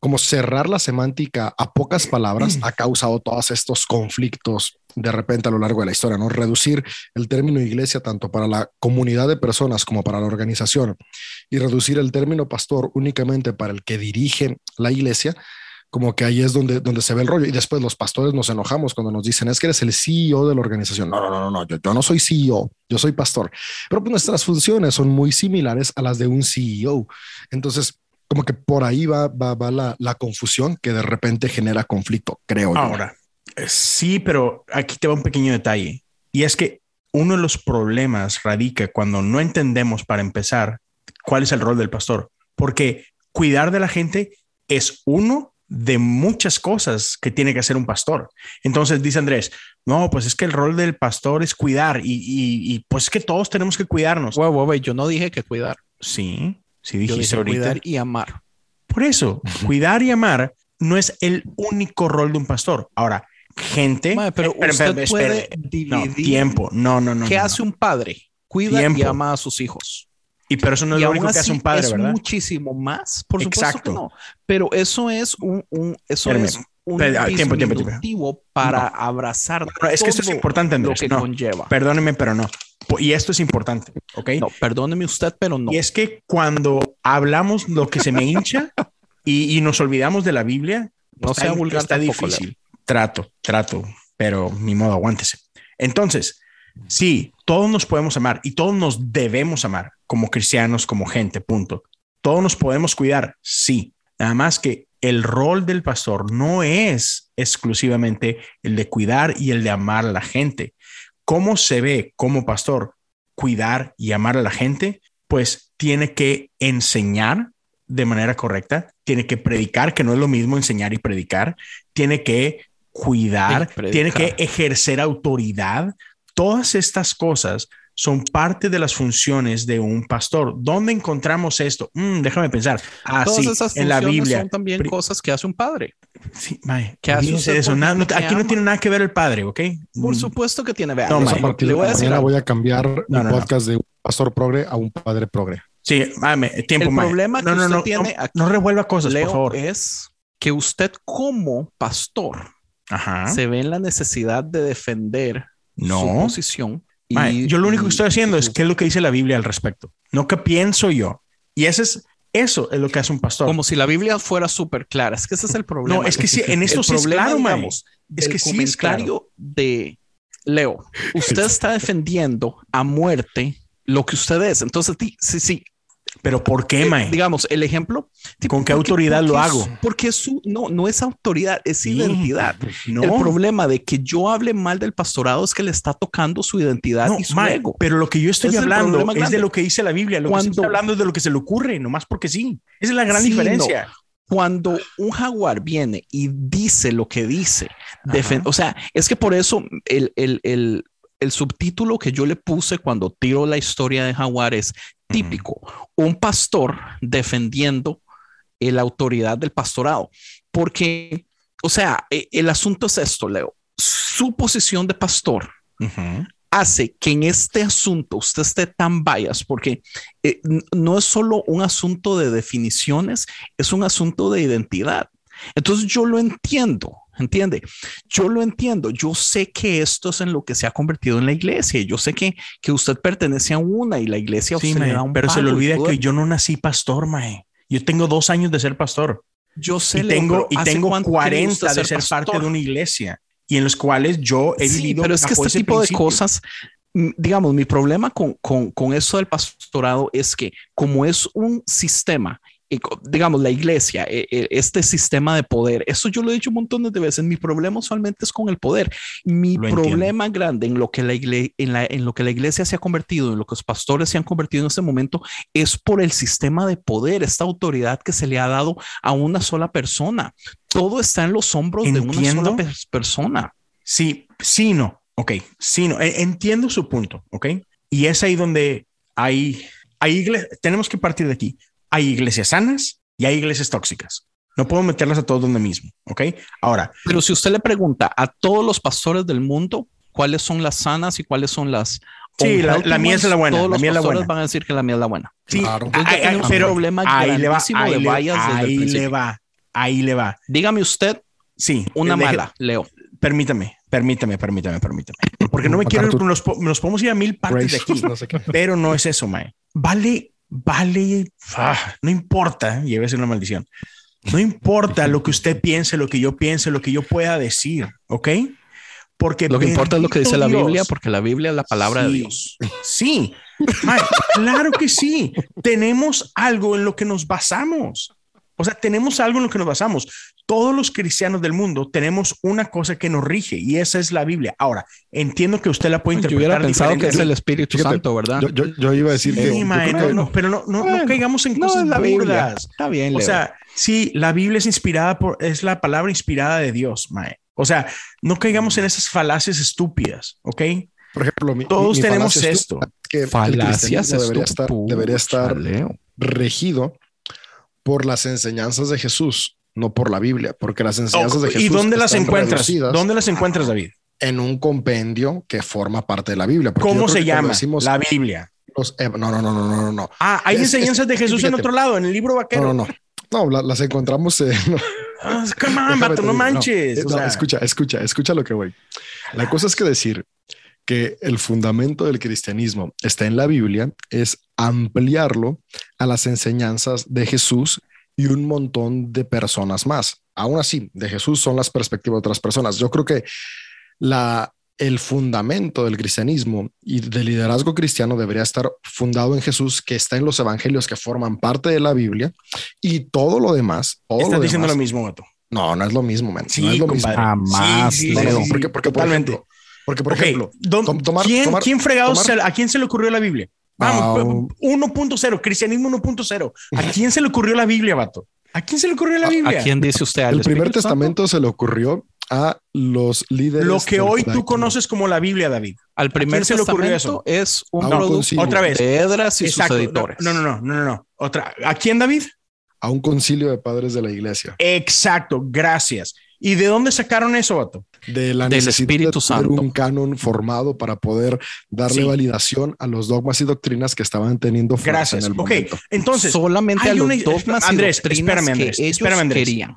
como cerrar la semántica a pocas palabras [CLEARS THROAT] ha causado todos estos conflictos de repente a lo largo de la historia, ¿no? Reducir el término iglesia tanto para la comunidad de personas como para la organización y reducir el término pastor únicamente para el que dirige la iglesia, como que ahí es donde, donde se ve el rollo. Y después los pastores nos enojamos cuando nos dicen, es que eres el CEO de la organización. No, no, no, no, yo, yo no soy CEO, yo soy pastor. Pero pues nuestras funciones son muy similares a las de un CEO. Entonces, como que por ahí va, va, va la, la, confusión que de repente genera conflicto, creo yo. Ahora, eh, sí, pero aquí te va un pequeño detalle. Y es que uno de los problemas radica cuando no entendemos, para empezar, cuál es el rol del pastor. Porque cuidar de la gente es uno de muchas cosas que tiene que hacer un pastor. Entonces dice Andrés, no, pues es que el rol del pastor es cuidar y, y, y pues es que todos tenemos que cuidarnos. Wow, wow, yo no dije que cuidar. Sí, sí dijiste ahorita. Cuidar y amar. Por eso, cuidar y amar no es el único rol de un pastor. Ahora, gente, Madre, pero espera, usted espera, puede espera. dividir. No, tiempo. No, no, no. ¿Qué no, hace no. un padre? Cuida y Tiempo. ama a sus hijos. Y pero eso no es y lo único que hace un padre, es ¿verdad? muchísimo más, por supuesto Exacto. que no. Pero eso es un, un- eso Espérame. es un Espera, tiempo, tiempo, tiempo. para abrazar No, es que esto es importante, lo Andrés. que No, conlleva. Perdóneme, pero no. Po- Y esto es importante, ¿ok? No, perdóneme usted, pero no. Y es que cuando hablamos lo que se me hincha y, y nos olvidamos de la Biblia, No está, sea vulgar está tampoco, difícil. Trato, trato, pero ni modo, aguántese. Entonces, sí, todos nos podemos amar y todos nos debemos amar como cristianos, como gente, punto. Todos nos podemos cuidar, sí. Nada más que el rol del pastor no es exclusivamente el de cuidar y el de amar a la gente. ¿Cómo se ve como pastor cuidar y amar a la gente? Pues tiene que enseñar de manera correcta, tiene que predicar, que no es lo mismo enseñar y predicar, tiene que cuidar, tiene que ejercer autoridad. Todas estas cosas son parte de las funciones de un pastor. ¿Dónde encontramos esto? Mm, déjame pensar. Ah, Todas sí, esas en la Biblia. son también cosas que hace un padre. Sí, mae, ¿Qué hace eso. Nada- no- que aquí no ama? tiene nada que ver el padre, ¿ok? Por supuesto que tiene. Vea, No, le- mae. A partir le de voy a decir mañana voy a cambiar No, el no, no. podcast de un pastor progre a un padre progre. Sí, mame, tiempo, El mae. problema no, que no, usted no, tiene no, aquí, no revuelva cosas, Leo, por favor. es que usted como pastor Ajá. se ve en la necesidad de defender su No. posición. Mae, y- yo lo único que estoy haciendo y es qué es lo que dice la Biblia al respecto, no qué pienso yo. Y ese es, eso es lo que hace un pastor. como si la Biblia fuera súper clara. Es que ese es el problema. No, es que sí, en esto sí es claro, digamos, Es que sí es claro. de Leo. Usted [LAUGHS] está defendiendo a muerte lo que usted es. Entonces, sí, sí. Pero ¿por qué, eh, mae? digamos, el ejemplo. ¿Con qué porque- autoridad lo hago? Porque su, no, no es autoridad, es Sí, identidad. No, El problema de que yo hable mal del pastorado es que le está tocando su identidad no, y su mae, ego. pero lo que yo estoy Es hablando es de lo que dice la Biblia. Lo que Cuando- estoy hablando es de lo que se le ocurre, nomás porque sí. Esa es la gran Sí, diferencia. Cuando un jaguar viene y dice lo que dice, o sea, es que por eso el, el, el, el subtítulo que yo le puse cuando tiro la historia de jaguar es típico, un pastor defendiendo eh, la autoridad del pastorado, porque, o sea, eh, el asunto es esto, Leo, su posición de pastor hace que en este asunto usted esté tan bias porque eh, no es solo un asunto de definiciones, es un asunto de identidad. Entonces yo lo entiendo, ¿entiende? Yo lo entiendo, yo sé que esto es en lo que se ha convertido en la iglesia, yo sé que, que usted pertenece a una y la iglesia Sí, usted le mae, da un pero se le olvida que yo no nací pastor, mae. Yo tengo dos años de ser pastor. yo sé y Leo, tengo, y ¿hace tengo cuánto quiere 40 usted de ser parte pastor? de una iglesia y en los cuales yo he Sí, vivido. pero es que este tipo principio. de cosas, mm, digamos, mi problema con, con, con eso del pastorado es que como es un sistema, digamos, la iglesia, eh, eh, este sistema de poder, eso yo lo he dicho un montón de veces, mi problema usualmente es con el poder. Mi Lo entiendo. problema grande en lo, que la igle- en, la, en lo que la iglesia se ha convertido, en lo que los pastores se han convertido en este momento, es por el sistema de poder, esta autoridad que se le ha dado a una sola persona. Todo está en los hombros de una Entiendo. sola pe- persona. Sí, sí, no. Ok, sí, no. E- Entiendo su punto. Ok. Y es ahí donde hay, hay. Tenemos que partir de aquí. Hay iglesias sanas y hay iglesias tóxicas. No puedo meterlas a todos donde mismo. Ok. Ahora, Pero si usted le pregunta a todos los pastores del mundo cuáles son las sanas y cuáles son las Sí, la- la mía es ones, la buena, Todos la los mía es la pastores buena. van a decir que la mía es la buena. sí, Claro. Ay, ay, tenemos un pero problema ahí le va, ahí de desde el ahí le va, ahí le va. Dígame usted Sí. una deje- mala, Leo. Permítame, permítame, permítame, permítame. Porque no me quiero, tu- nos, nos podemos ir a mil partes de Grace, aquí, no sé qué. pero no es eso, mae. Vale, vale, ah, no importa, veces una maldición. No importa lo que usted piense, lo que yo piense, lo que yo pueda decir, ¿ok? Porque Lo que importa es lo que dice la Biblia, porque la Biblia es la palabra de Dios. Sí, claro que sí. Tenemos algo en lo que nos basamos. O sea, tenemos algo en lo que nos basamos. Todos los cristianos del mundo tenemos una cosa que nos rige y esa es la Biblia. Ahora, entiendo que usted la puede Yo interpretar hubiera pensado que es el Espíritu Fíjate, Santo, ¿verdad? Yo, yo- yo iba a decir que. Sí, yo mae, creo no, que- no, pero no, no, no Bueno, caigamos en no, cosas es la Biblia. Está bien, O Leo. sea, sí, la Biblia es inspirada por, es la palabra inspirada de Dios, mae. O sea, no caigamos en esas falacias estúpidas, ¿ok? Por ejemplo, mi, Todos mi- mi tenemos esto. que Falacias debería estar, debería estar regido por las enseñanzas de Jesús, no por la Biblia, porque las enseñanzas de Jesús. ¿Y dónde las encuentras? ¿Dónde las encuentras, David? En un compendio que forma parte de la Biblia. ¿Cómo se llama? decimos La Biblia. los- eh, no, no, no, no, no, no. Ah, hay Es- enseñanzas es- de Jesús en otro lado, en el libro No, vaquero. no, no. No, la- las encontramos en. no, [LAUGHS] Ah, come on, te no manches. eh, o no, sea, escucha, escucha, escucha lo que voy. La cosa es que decir que el fundamento del cristianismo está en la Biblia es ampliarlo a las enseñanzas de Jesús y un montón de personas más. Aún así, de Jesús son las perspectivas de otras personas. Yo creo que la, el fundamento del cristianismo y del liderazgo cristiano debería estar fundado en Jesús, que está en los evangelios que forman parte de la Biblia y todo lo demás. Todo estás lo diciendo demás- lo mismo, vato. No, no es lo mismo, man. Sí, no es lo mismo. Jamás, Sí, sí, No, sí, no, sí, no, sí. porque, porque por Totalmente. ejemplo, porque por ejemplo, don- tom- tomar- ¿quién, tomar- quién fregados tomar- se- a quién se le ocurrió la Biblia? Vamos, Ah, 1.0, cristianismo 1.0. ¿A [LAUGHS] quién se le ocurrió la Biblia, vato? ¿A quién se le ocurrió la ¿A- Biblia? ¿A quién dice usted? ¿Al el primer Espíritu Santo? testamento se le ocurrió a los líderes. Lo que hoy tú conoces como la Biblia, David. Al primer se le ocurrió testamento es un producto concilio. Otra vez. de Edras y Exacto. sus editores. No, no, no, no, no, no. Otra. ¿A quién, David? a un concilio de padres de la iglesia. Exacto, gracias. ¿Y de dónde sacaron eso, vato? De la Del necesidad Espíritu de tener Santo. un canon formado para poder darle Sí. validación a los dogmas y doctrinas que estaban teniendo fuerza Gracias. en el Ok, momento. entonces, solamente a hay los una- dogmas Andrés, y doctrinas espérame, Andrés, que ellos espérame, Andrés. querían.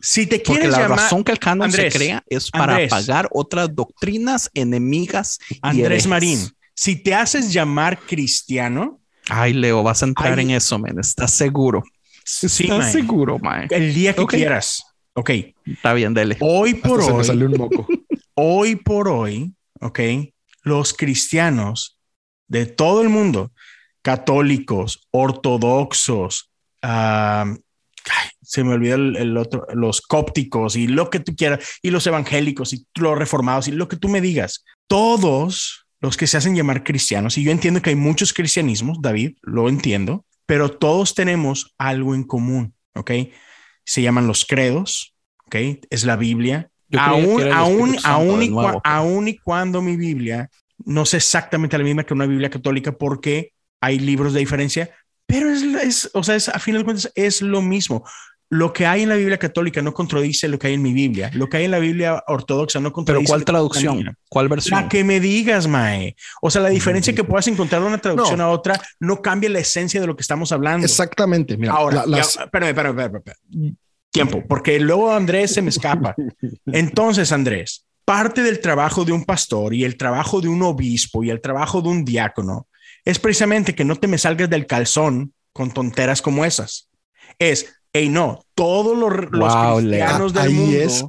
si te Porque quieres la llamar razón que el canon Andrés, se crea es para Andrés. apagar otras doctrinas enemigas y Andrés herejes. Marín, si te haces llamar cristiano, Ay, Leo, vas a entrar Ay. en eso, men. ¿Estás seguro? sí, ¿Estás mae, seguro, man? el día que Ok. quieras. Ok, Está bien, dele. hoy por Hasta se me hoy, salió un moco. [LAUGHS] hoy por hoy, ok, los cristianos de todo el mundo, católicos, ortodoxos, ay, se me olvidó el, el otro, los cópticos y lo que tú quieras, y los evangélicos y los reformados y lo que tú me digas, todos los que se hacen llamar cristianos, y yo entiendo que hay muchos cristianismos, David, lo entiendo, pero todos tenemos algo en común, ¿ok? Se llaman los credos, ¿ok? Es la Biblia. Aún, aún, y nuevo, aún y cuando mi Biblia no es exactamente la misma que una Biblia católica porque hay libros de diferencia, pero es, es o sea, es, a final de cuentas es lo mismo. Lo que hay en la Biblia católica no contradice lo que hay en mi Biblia. Lo que hay en la Biblia ortodoxa no Pero contradice. ¿cuál en la traducción? ¿Cuál versión? La que me digas, Mae. O sea, la diferencia que puedas encontrar de una traducción No. a otra no cambia la esencia de lo que estamos hablando. Exactamente. Mira, Ahora, la- las- ya, espérame, espérame, espérame, espérame. Tiempo, porque luego Andrés se me escapa. [LAUGHS] Entonces, Andrés, parte del trabajo de un pastor y el trabajo de un obispo y el trabajo de un diácono es precisamente que no te me salgas del calzón con tonteras como esas. Es, hey, no, todos los, los Wow, Leo. cristianos del Ahí mundo, es.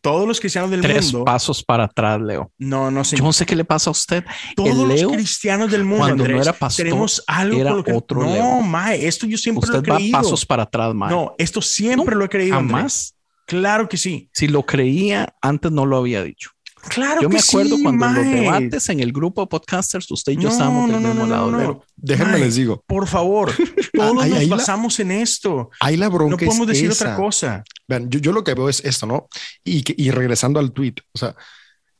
todos los cristianos del Tres mundo, pasos para atrás, Leo. no, no sé, Yo no sé qué le pasa a usted. todos el Leo, los cristianos del mundo, cuando no Andrés, era pastor, tenemos algo era con lo que otro no, Leo. mae, esto yo siempre Usted lo he va creído. pasos para atrás, man. No, esto siempre No, lo he creído. Andrés. Jamás. Claro que sí. Si lo creía, antes no lo había dicho. Claro Yo que me acuerdo sí, cuando en los mae. debates en el grupo de podcasters, usted y yo No, estábamos no, del no, mismo no, lado. no, no. déjenme Mae, les digo, Por favor, [LAUGHS] todos Ahí- nos ahí la- basamos en esto. ahí la No bronca es podemos decir esa. otra cosa. Vean, yo, yo lo que veo es esto, ¿no? Y, y regresando al tweet, o sea,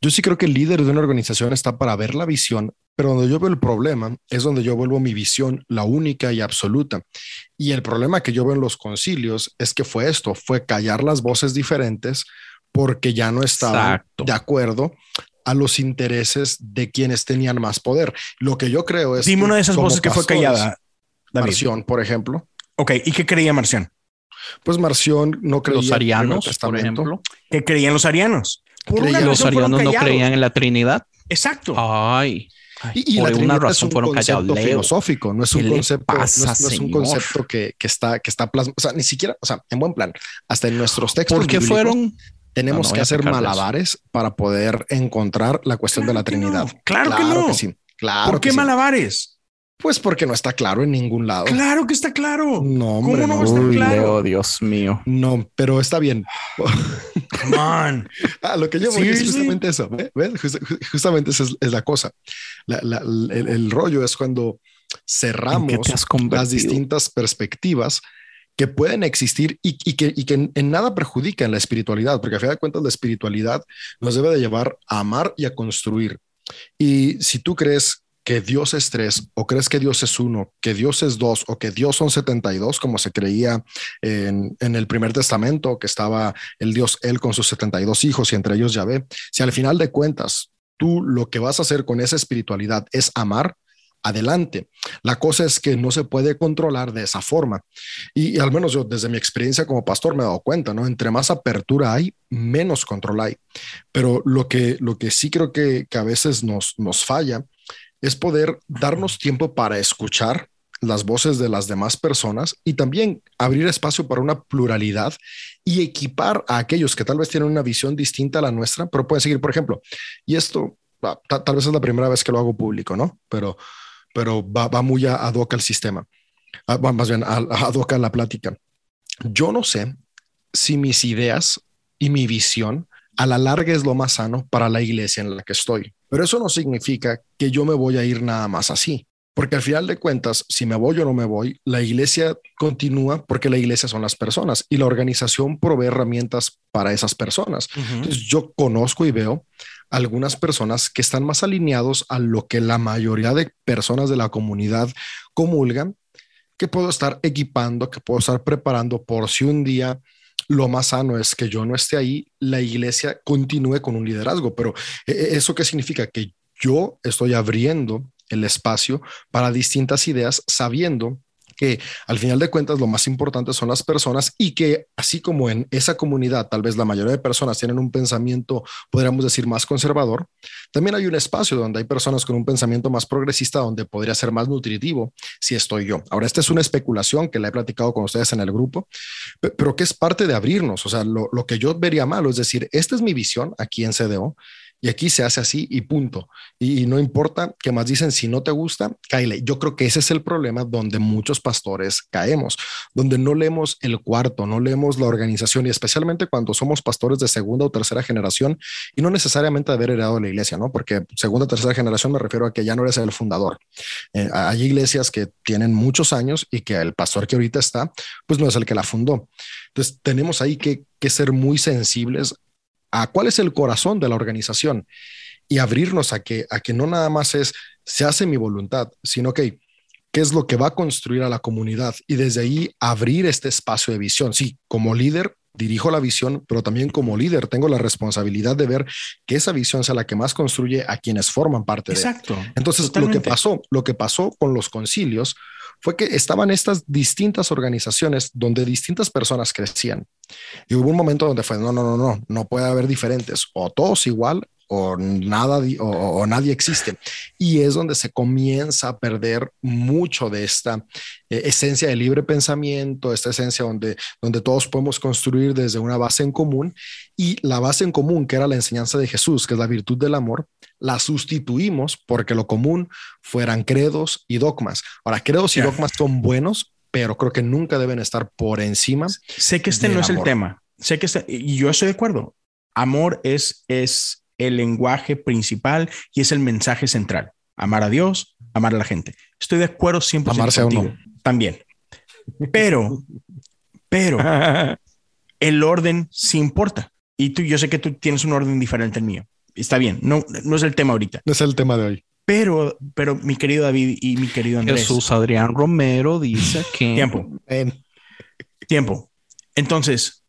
yo sí creo que el líder de una organización está para ver la visión, pero donde yo veo el problema es donde yo vuelvo mi visión la única y absoluta. Y el problema que yo veo en los concilios es que fue esto, fue callar las voces diferentes porque ya no estaban Exacto. de acuerdo a los intereses de quienes tenían más poder. Lo que yo creo es Dime que una de esas voces que fue callada, David. Marción, por ejemplo, Ok, ¿y qué creía Marción? Pues Marción no creía Los en el arianos, por Testamento. ejemplo. que creían los arianos. Por una Creían- Los arianos no creían en la Trinidad. Exacto. Ay. ay, Y, y por la una es razón un fueron callados. concepto filosófico, no es un ¿Qué concepto, no es, no es un concepto que, que está, que está plasmado, o sea, ni siquiera, o sea, en buen plan, hasta en nuestros textos ¿Por qué fueron? Tenemos No, no que hacer malabares para poder encontrar la cuestión de la Claro que no, Trinidad. claro que no. sí. Claro ¿Por que qué sí. malabares? Pues porque no está claro en ningún lado. Claro que está claro. No, hombre, ¿Cómo no Uy, claro? Leo, Dios mío. No, pero está bien. Come on. [LAUGHS] Ah, lo que yo voy es justamente eso. ¿ve? ¿Ve? Just- ju- justamente esa es, es la cosa. La- la- el, el rollo es cuando ¿En cerramos las distintas perspectivas que pueden existir y, que, en nada perjudican la espiritualidad, porque a fin de cuentas la espiritualidad nos debe de llevar a amar y a construir. Y si tú crees que Dios es tres, o crees que Dios es uno, que Dios es dos, o que Dios son 72, como se creía en, en el primer testamento, que estaba el Dios Él con sus 72 hijos y entre ellos Yahvé, si al final de cuentas tú lo que vas a hacer con esa espiritualidad es amar, adelante. La cosa es que no se puede controlar de esa forma. Y, al menos yo desde mi experiencia como pastor me he dado cuenta, ¿no? Entre más apertura hay, menos control hay. Pero lo que, lo que sí creo que, que a veces nos, nos falla es poder darnos tiempo para escuchar las voces de las demás personas y también abrir espacio para una pluralidad y equipar a aquellos que tal vez tienen una visión distinta a la nuestra, pero pueden seguir, por ejemplo, y esto ah, ta- tal vez es la primera vez que lo hago público, ¿no? Pero, pero va, va muy a, ad hoc al sistema, Ah, más bien ad hoc a la plática. Yo no sé si mis ideas y mi visión a la larga es lo más sano para la iglesia en la que estoy. Pero eso no significa que yo me voy a ir nada más así. Porque al final de cuentas, si me voy o no me voy, la iglesia continúa porque la iglesia son las personas y la organización provee herramientas para esas personas. Entonces yo conozco y veo algunas personas que están más alineados a lo que la mayoría de personas de la comunidad comulgan, que puedo estar equipando, que puedo estar preparando por si un día lo más sano es que yo no esté ahí, la iglesia continúe con un liderazgo. Pero eh, ¿eso qué significa? Que yo estoy abriendo el espacio para distintas ideas, sabiendo que al final de cuentas lo más importante son las personas y que así como en esa comunidad tal vez la mayoría de personas tienen un pensamiento, podríamos decir, más conservador, también hay un espacio donde hay personas con un pensamiento más progresista donde podría ser más nutritivo si estoy yo. Ahora, esta es una especulación que la he platicado con ustedes en el grupo, pe- pero que es parte de abrirnos. O sea, lo, lo que yo vería malo es decir, esta es mi visión aquí en CDO y aquí se hace así y punto. Y, no importa que más dicen, si no te gusta, cáele. Yo creo que ese es el problema donde muchos pastores caemos, donde no leemos el cuarto, no leemos la organización y especialmente cuando somos pastores de segunda o tercera generación y no necesariamente haber heredado la iglesia, ¿no? Porque segunda o tercera generación me refiero a que ya no eres el fundador. Eh, hay iglesias que tienen muchos años y que el pastor que ahorita está, pues no es el que la fundó. Entonces tenemos ahí que ser muy sensibles a cuál es el corazón de la organización y abrirnos a que, a que no nada más es se hace mi voluntad, sino que qué es lo que va a construir a la comunidad y desde ahí abrir este espacio de visión. Sí, como líder dirijo la visión, pero también como líder tengo la responsabilidad de ver que esa visión sea la que más construye a quienes forman parte de. Exacto. Entonces, lo que pasó, lo que pasó con los concilios fue que estaban estas distintas organizaciones donde distintas personas crecían. Y hubo un momento donde fue, no, no, no, no, no puede haber diferentes, o todos igual, o nada, o, nadie existe. Y es donde se comienza a perder mucho de esta eh, esencia de libre pensamiento, esta esencia donde, donde todos podemos construir desde una base en común y la base en común, que era la enseñanza de Jesús, que es la virtud del amor, la sustituimos porque lo común fueran credos y dogmas. Ahora, credos y dogmas son buenos, pero creo que nunca deben estar por encima. Sé que este no es el tema. Sé que este, y yo estoy de acuerdo. Amor es, es el lenguaje principal y es el mensaje central. Amar a Dios, amar a la gente. Estoy de acuerdo 100% Amarse a contigo. uno. También. Pero, pero [LAUGHS] el orden sí importa. Y tú, yo sé que tú tienes un orden diferente al mío. Está bien. No, no es el tema ahorita. No es el tema de hoy. Pero, pero mi querido David y mi querido Andrés. Jesús Adrián Romero dice que Tiempo. Tiempo. Entonces,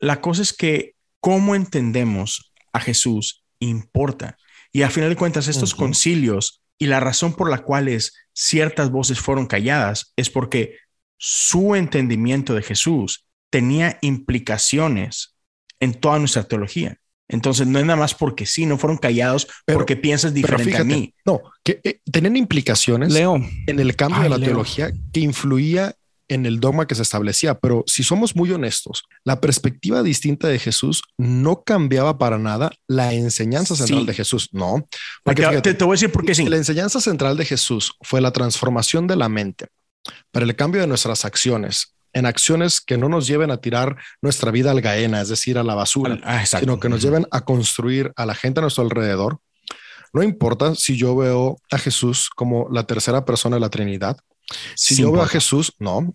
la cosa es que cómo entendemos a Jesús importa. Y a final de cuentas, estos concilios y la razón por la cual es ciertas voces fueron calladas es porque su entendimiento de Jesús tenía implicaciones en toda nuestra teología. Entonces, no es nada más porque sí, no fueron callados Pero- porque piensas diferente fíjate, a mí. no, que eh, tenían implicaciones Leo, en el cambio de la Leo. teología que influía en el dogma que se establecía. Pero si somos muy honestos, la perspectiva distinta de Jesús no cambiaba para nada la enseñanza central Sí. de Jesús. No, porque fíjate, te- te voy a decir por qué sí. la enseñanza central de Jesús fue la transformación de la mente para el cambio de nuestras acciones en acciones que no nos lleven a tirar nuestra vida al gaena, es decir, a la basura, Ah, sino que nos lleven a construir a la gente a nuestro alrededor. No importa si yo veo a Jesús como la tercera persona de la Trinidad. Si Sí yo veo a. Jesús, no,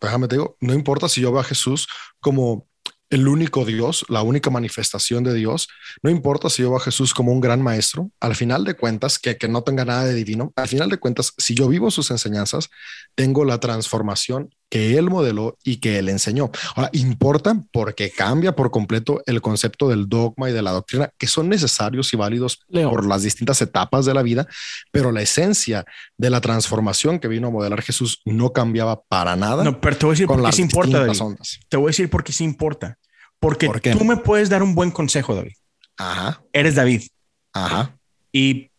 déjame te digo, no importa si yo veo a Jesús como el único Dios, la única manifestación de Dios. No importa si yo veo a Jesús como un gran maestro. Al final de cuentas, que, que no tenga nada de divino, al final de cuentas, si yo vivo sus enseñanzas, tengo la transformación que él modeló y que él enseñó. Ahora, importa porque cambia por completo el concepto del dogma y de la doctrina, que son necesarios y válidos Leo. por las distintas etapas de la vida, pero la esencia de la transformación que vino a modelar Jesús no cambiaba para nada No, pero te voy a decir por qué sí importa, David. ondas. Te voy a decir por qué sí importa. Porque tú me puedes dar un buen consejo, David. Ajá, Eres David ajá. y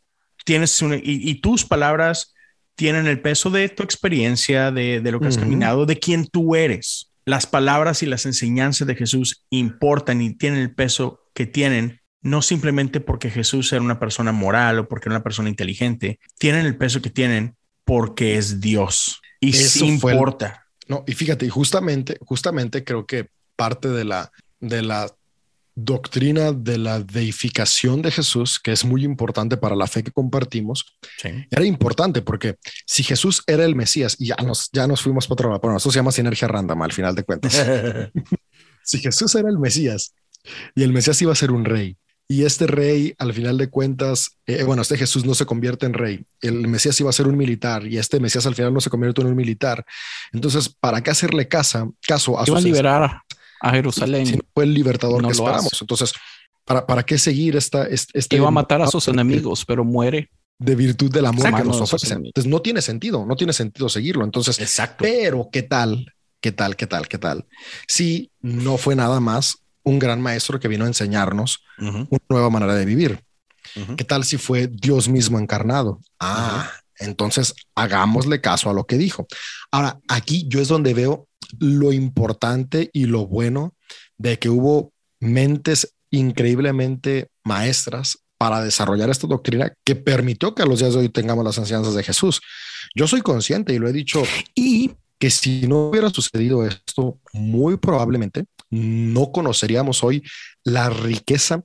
tienes una- y, y tus palabras tienen el peso de tu experiencia, de, de lo que has Ujú. caminado, de quién tú eres. Las palabras y las enseñanzas de Jesús importan y tienen el peso que tienen, no simplemente porque Jesús era una persona moral o porque era una persona inteligente, tienen el peso que tienen porque es Dios. Y Eso sí el- importa. No, y fíjate, y justamente, justamente creo que parte de la, de la doctrina de la deificación de Jesús, que es muy importante para la fe que compartimos, Sí. era importante porque si Jesús era el Mesías y ya nos, ya nos fuimos para otro lado, bueno, eso se llama sinergia random al final de cuentas. [LAUGHS] si Jesús era el Mesías y el Mesías iba a ser un rey y este rey al final de cuentas, eh, bueno, este Jesús no se convierte en rey, el Mesías iba a ser un militar y este Mesías al final no se convierte en un militar. Entonces, ¿para qué hacerle casa, caso a iba a sus liberar a, Jerusalén. si no fue el libertador No que esperamos? hace. Entonces, ¿para, ¿para qué seguir esta, este, este iba a matar a sus enemigos, pero muere. de virtud del amor que nos ofrecen? enemigos. Entonces, no tiene sentido, no tiene sentido seguirlo. Entonces, Exacto. pero ¿qué tal? ¿Qué tal? ¿Qué tal? ¿Qué tal? Si no fue nada más un gran maestro que vino a enseñarnos una nueva manera de vivir. ujú. ¿Qué tal si fue Dios mismo encarnado? Ah, entonces hagámosle caso a lo que dijo. Ahora, aquí yo es donde veo lo importante y lo bueno de que hubo mentes increíblemente maestras para desarrollar esta doctrina que permitió que a los días de hoy tengamos las enseñanzas de Jesús. Yo soy consciente y lo he dicho Y que si no hubiera sucedido esto, muy probablemente no conoceríamos hoy la riqueza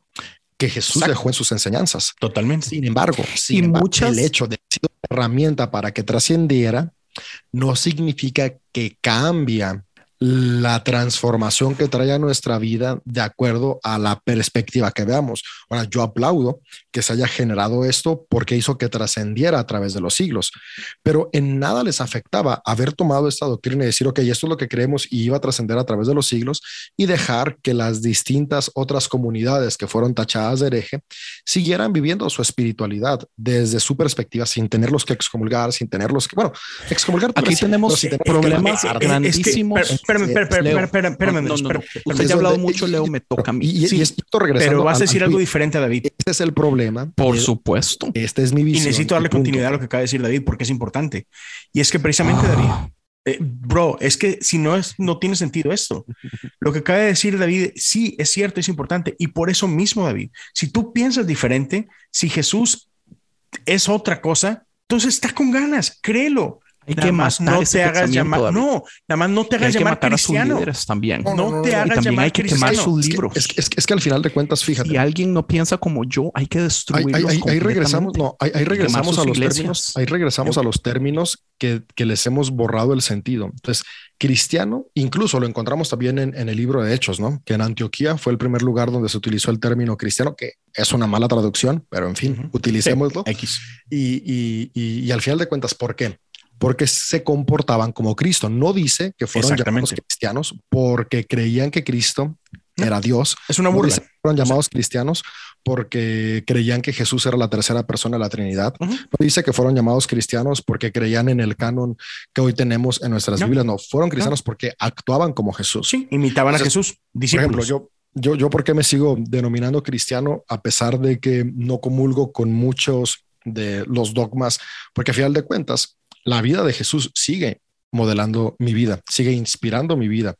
que Jesús Exacto. dejó en sus enseñanzas. Totalmente. Sin embargo, sin embargo, muchas- el hecho de una herramienta para que trascendiera no significa que cambia la transformación que trae a nuestra vida de acuerdo a la perspectiva que veamos. Ahora, yo aplaudo que se haya generado esto porque hizo que trascendiera a través de los siglos, pero en nada les afectaba haber tomado esta doctrina y decir, ok, esto es lo que creemos y iba a trascender a través de los siglos y dejar que las distintas otras comunidades que fueron tachadas de hereje siguieran viviendo su espiritualidad desde su perspectiva sin tenerlos que excomulgar, sin tenerlos que, bueno, excomulgar. Aquí sí, tenemos problemas grandísimos. Es que, espérame, espérame, espérame, Usted ya ha hablado mucho, Leo, me toca a mí. Y, y- y esto regresando Pero vas a decir al algo diferente a David. Este es el problema. Por supuesto. Este es mi Y visión. necesito darle continuidad a lo que acaba de decir David porque es importante. Y es que precisamente Ah. David, eh, bro, es que si no es, no tiene sentido esto. [LAUGHS] Lo que acaba de decir David, sí, es cierto, es importante. Y por eso mismo, David, si tú piensas diferente, si Jesús es otra cosa, entonces está con ganas, créelo. Hay Nada que más matar no ese te hagas llamar, David. no, nada más no te hagas hay que llamar matar a sus cristiano. también. No, No, no, te hagas y también llamar hay que quemar cristiano. sus Es que- libros. Es, que- es que- es que al final de cuentas, fíjate. si alguien no piensa como yo, hay que destruirlos. ahí- ahí- ahí regresamos, no, ahí, ahí regresamos a los iglesias. términos, ahí regresamos a los términos que, que les hemos borrado el sentido. Entonces, cristiano, incluso lo encontramos también en, en el libro de Hechos, ¿no? Que en Antioquía fue el primer lugar donde se utilizó el término cristiano, que es una mala traducción, pero en fin, Ujú. utilicémoslo. X. Y, y- y- y al final de cuentas, ¿por qué? Porque se comportaban como Cristo. No dice que fueron llamados cristianos porque creían que Cristo era Dios. Es una No burla. que fueron llamados cristianos porque creían que Jesús era la tercera persona de la Trinidad. Ujú. No dice que fueron llamados cristianos porque creían en el canon que hoy tenemos en nuestras No. Biblias. No, fueron cristianos porque actuaban como Jesús. Sí, imitaban a Jesús, Por discípulos. ejemplo, yo, yo, yo, ¿por qué me sigo denominando cristiano a pesar de que no comulgo con muchos de los dogmas? Porque a final de cuentas, la vida de Jesús sigue modelando mi vida, sigue inspirando mi vida.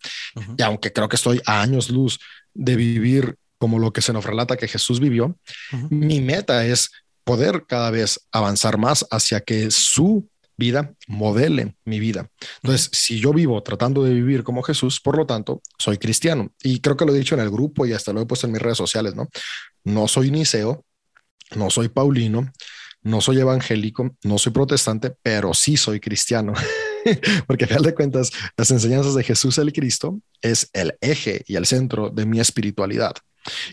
Y aunque creo que estoy a años luz de vivir como lo que se nos relata que Jesús vivió, mi meta es poder cada vez avanzar más hacia que su vida modele mi vida. Entonces, si yo vivo tratando de vivir como Jesús, por lo tanto, soy cristiano. Y creo que lo he dicho en el grupo y hasta lo he puesto en mis redes sociales, ¿no? No soy niceo, no soy paulino, no soy evangélico, no soy protestante, pero sí soy cristiano. [LAUGHS] Porque a final de cuentas, las enseñanzas de Jesús el Cristo es el eje y el centro de mi espiritualidad.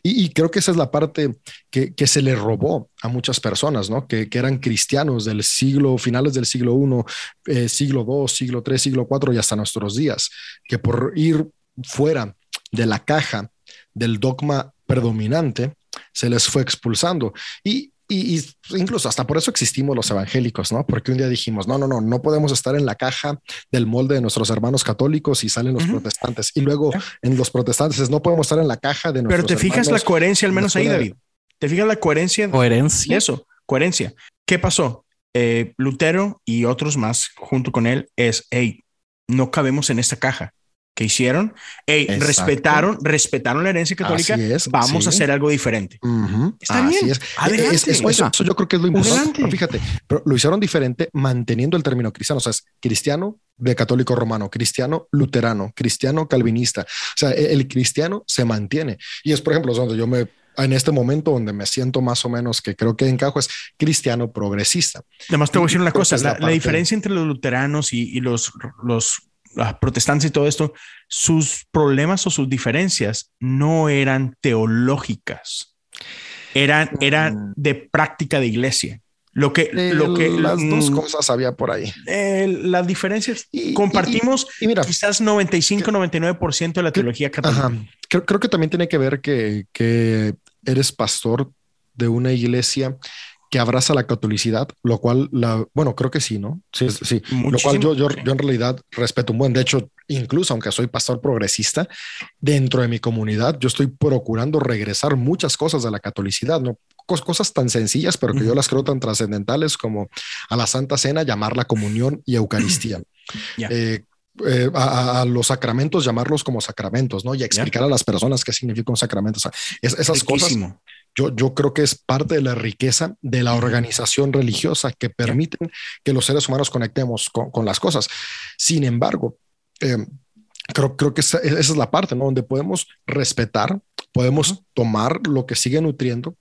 Y, creo que esa es la parte que, se le robó a muchas personas, ¿no? Que, que eran cristianos del siglo, finales del siglo I, eh, siglo II, siglo III, siglo IV y hasta nuestros días, que por ir fuera de la caja del dogma predominante, se les fue expulsando. Y, y, y incluso hasta por eso existimos los evangélicos, ¿no? Porque un día dijimos, no, no, no, no podemos estar en la caja del molde de nuestros hermanos católicos y salen los protestantes. Y luego en los protestantes es, no podemos estar en la caja de Pero nuestros te fijas la coherencia, al menos ahí, David. Te fijas la coherencia de Coherencia. eso, coherencia. ¿Qué pasó? Eh, Lutero y otros más junto con él es, hey, no cabemos en esta caja. ¿Qué hicieron? Hey, respetaron, respetaron la herencia católica. Así es, Vamos sí. a hacer algo diferente. Ujú, Está así bien. es. Adelante. Es- es- eso, eso yo creo que es lo importante. Pero fíjate, pero lo hicieron diferente manteniendo el término cristiano. O sea, es cristiano de católico romano, cristiano luterano, cristiano calvinista. O sea, el cristiano se mantiene. Y es, por ejemplo, donde yo me en este momento donde me siento más o menos que creo que encajo es cristiano progresista. Además, te voy a decir una que cosa: la la, la diferencia entre los luteranos y, y los, los protestantes y todo esto, sus problemas o sus diferencias no eran teológicas, eran, eran de práctica de iglesia. Lo que, lo que las dos mm, cosas había por ahí. eh, las diferencias Y- y- compartimos Y, mira, quizás 95-99% de la teología católica. Ajá. Creo, creo que también tiene que ver que, que eres pastor de una iglesia que abraza la catolicidad, lo cual, la, bueno, creo que sí, ¿no? Sí, sí, sí. Lo Muchísimo, cual yo, yo, yo en realidad respeto un buen. De hecho, incluso aunque soy pastor progresista, dentro de mi comunidad, yo estoy procurando regresar muchas cosas de la catolicidad, ¿no? Cos- Cosas tan sencillas, pero que yo las creo tan trascendentales como a la Santa Cena llamarla comunión y Eucaristía. [CLEARS THROAT] Ya. Eh, eh, a, a- a los sacramentos llamarlos como sacramentos, ¿no? Y explicar a las personas qué significa un sacramento. O sea, es- esas cosas Riquísimo. Yo, yo creo que es parte de la riqueza de la organización religiosa que permiten que los seres humanos conectemos con, con las cosas. Sin embargo, eh, creo, creo que esa, esa es la parte ¿no? donde podemos respetar, podemos tomar lo que sigue nutriendo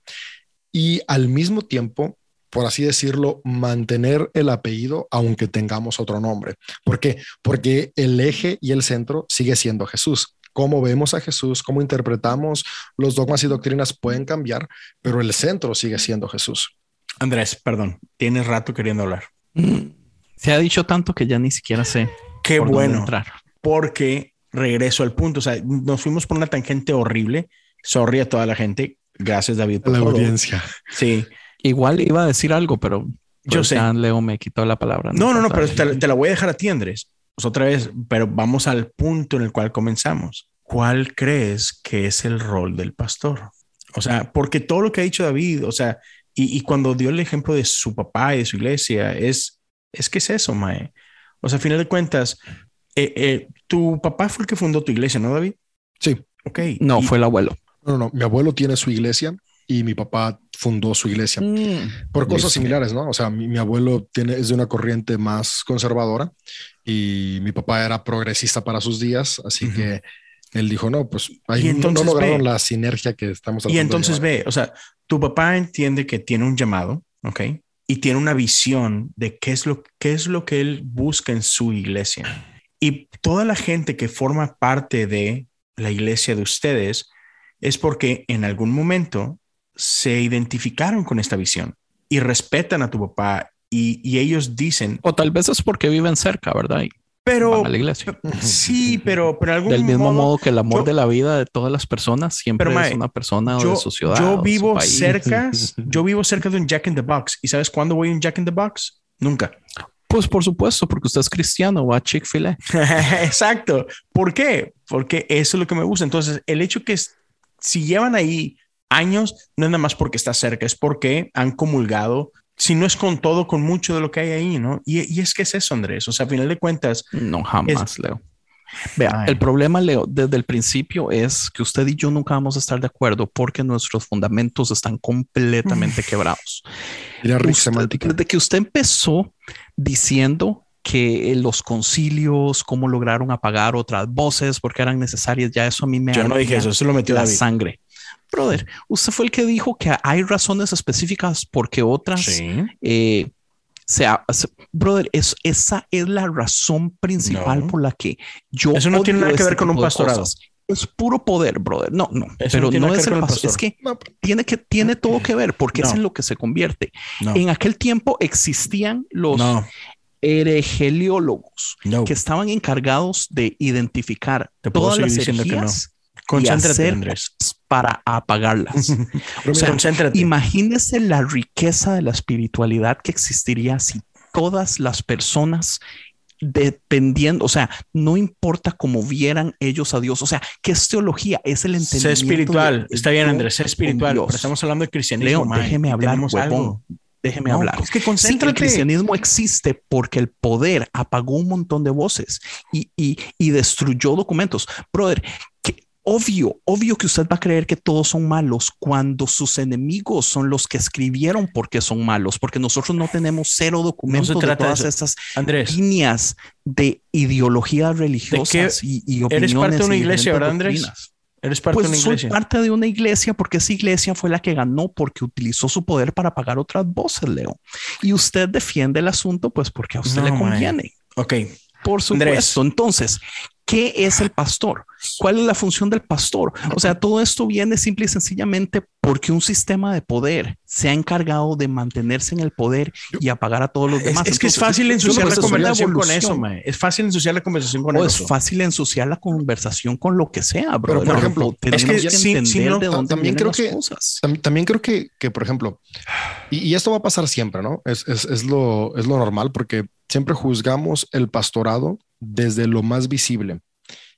y al mismo tiempo, por así decirlo, mantener el apellido aunque tengamos otro nombre. ¿Por qué? Porque el eje y el centro sigue siendo Jesús. Cómo vemos a Jesús, cómo interpretamos los dogmas y doctrinas pueden cambiar, pero el centro sigue siendo Jesús. Andrés, perdón, tienes rato queriendo hablar. Mm. Se ha dicho tanto que ya ni siquiera sé Qué por dónde bueno. entrar. porque regreso al punto. O sea, nos fuimos por una tangente horrible. Sorry a toda la gente. Gracias, David. por La todo. audiencia. Sí. Igual iba a decir algo, pero Yo sé. Leo me quitó la palabra. No, no, no, pero Entonces, te, te la voy a dejar a ti, Andrés. Pues otra vez, pero vamos al punto en el cual comenzamos. ¿Cuál crees que es el rol del pastor? O sea, porque todo lo que ha dicho David, o sea, y, y cuando dio el ejemplo de su papá y de su iglesia, es, es que es eso, Mae. O sea, a final de cuentas, eh, eh, tu papá fue el que fundó tu iglesia, ¿no, David? Sí. Ok. No, Y- fue el abuelo. No, no, mi abuelo tiene su iglesia y mi papá fundó su iglesia por cosas similares, ¿no? O sea, mi, mi abuelo tiene, es de una corriente más conservadora y mi papá era progresista para sus días, así que él dijo, no, pues ahí entonces no lograron ve. la sinergia que estamos Y entonces ve, o sea, tu papá entiende que tiene un llamado, ¿ok? Y tiene una visión de qué es lo, qué es lo que él busca en su iglesia. Y toda la gente que forma parte de la iglesia de ustedes es porque en algún momento se identificaron con esta visión y respetan a tu papá y, y ellos dicen, O tal vez es porque viven cerca, ¿verdad? Y Pero a la iglesia. sí, pero, pero algún Del mismo modo, que el amor yo- de la vida de todas las personas siempre Pero, es mae, una persona yo, de su ciudad. yo vivo cerca, [LAUGHS] yo vivo cerca de un Jack in the Box. ¿Y sabes cuándo voy a un Jack in the Box? Nunca. Pues por supuesto, porque usted es cristiano, va a Chick-fil-A. [LAUGHS] Exacto. ¿Por qué? Porque eso es lo que me gusta. Entonces, el hecho que es- si llevan ahí años, no es nada más porque está cerca, es porque han comulgado, si no es con todo, con mucho de lo que hay ahí, ¿no? Y, y es que es eso, Andrés. O sea, a final de cuentas, No, jamás, Leo. Vea, Ay. el problema, Leo, desde el principio es que usted y yo nunca vamos a estar de acuerdo porque nuestros fundamentos están completamente quebrados. Rick Usted- semántica. desde que usted empezó diciendo que eh, los concilios, cómo lograron apagar otras voces porque eran necesarias, ya eso a mí me yo no dije eso, eso lo metió la David. sangre. Brother, usted fue el que dijo que hay razones específicas porque otras Sí. eh, se ha- se- brother, es, esa es la razón principal No. por la que yo. Eso no tiene nada que este ver con un pastorado. Es puro poder, brother. No, no, Eso pero no es el el pastor. Es que No, tiene que tiene todo que ver porque es en lo que se convierte. No. En aquel tiempo existían los no. que estaban encargados de identificar todas las herejías Concéntrate, Andrés. para apagarlas. [LAUGHS] O sea, Concéntrate. Imagínese la riqueza de la espiritualidad que existiría si todas las personas dependiendo, o sea, no importa cómo vieran ellos a Dios, o sea, ¿qué es teología? Es el entendimiento. Sé espiritual. Está bien, Andrés, sé espiritual. Pero estamos hablando de cristianismo. Leo, déjeme hablar, huevón. Déjeme No, hablar. Es que Sí, el concéntrate. cristianismo existe porque el poder apagó un montón de voces y, y, y destruyó documentos. Brother, obvio, obvio que usted va a creer que todos son malos cuando sus enemigos son los que escribieron porque son malos, porque nosotros no tenemos cero documentos de trata de todas eso. esas Andrés, líneas de ideologías religiosas y, y opiniones. eres parte de una iglesia, ¿verdad, Andrés? doctrinas. eres parte Pues de una soy iglesia. parte de una iglesia porque esa iglesia fue la que ganó porque utilizó su poder para apagar otras voces, Leo. Y usted defiende el asunto pues porque a usted No, le conviene. Ok, Por supuesto. Entonces, ¿qué es el pastor? ¿Cuál es la función del pastor? O sea, todo esto viene simple y sencillamente porque un sistema de poder se ha encargado de mantenerse en el poder y apagar a todos los es, demás. es que es Entonces, fácil yo ensuciar creo la que eso es conversación con eso, mae. Es fácil ensuciar la conversación con O es eso. fácil ensuciar la conversación con lo que sea, bro. por ejemplo, tenemos es que que, si- entender no, de dónde también vienen creo las que- cosas. Tam- También creo que, que, por ejemplo, y, y esto va a pasar siempre, ¿no? Es, es, es lo, es lo normal porque siempre juzgamos el pastorado desde lo más visible.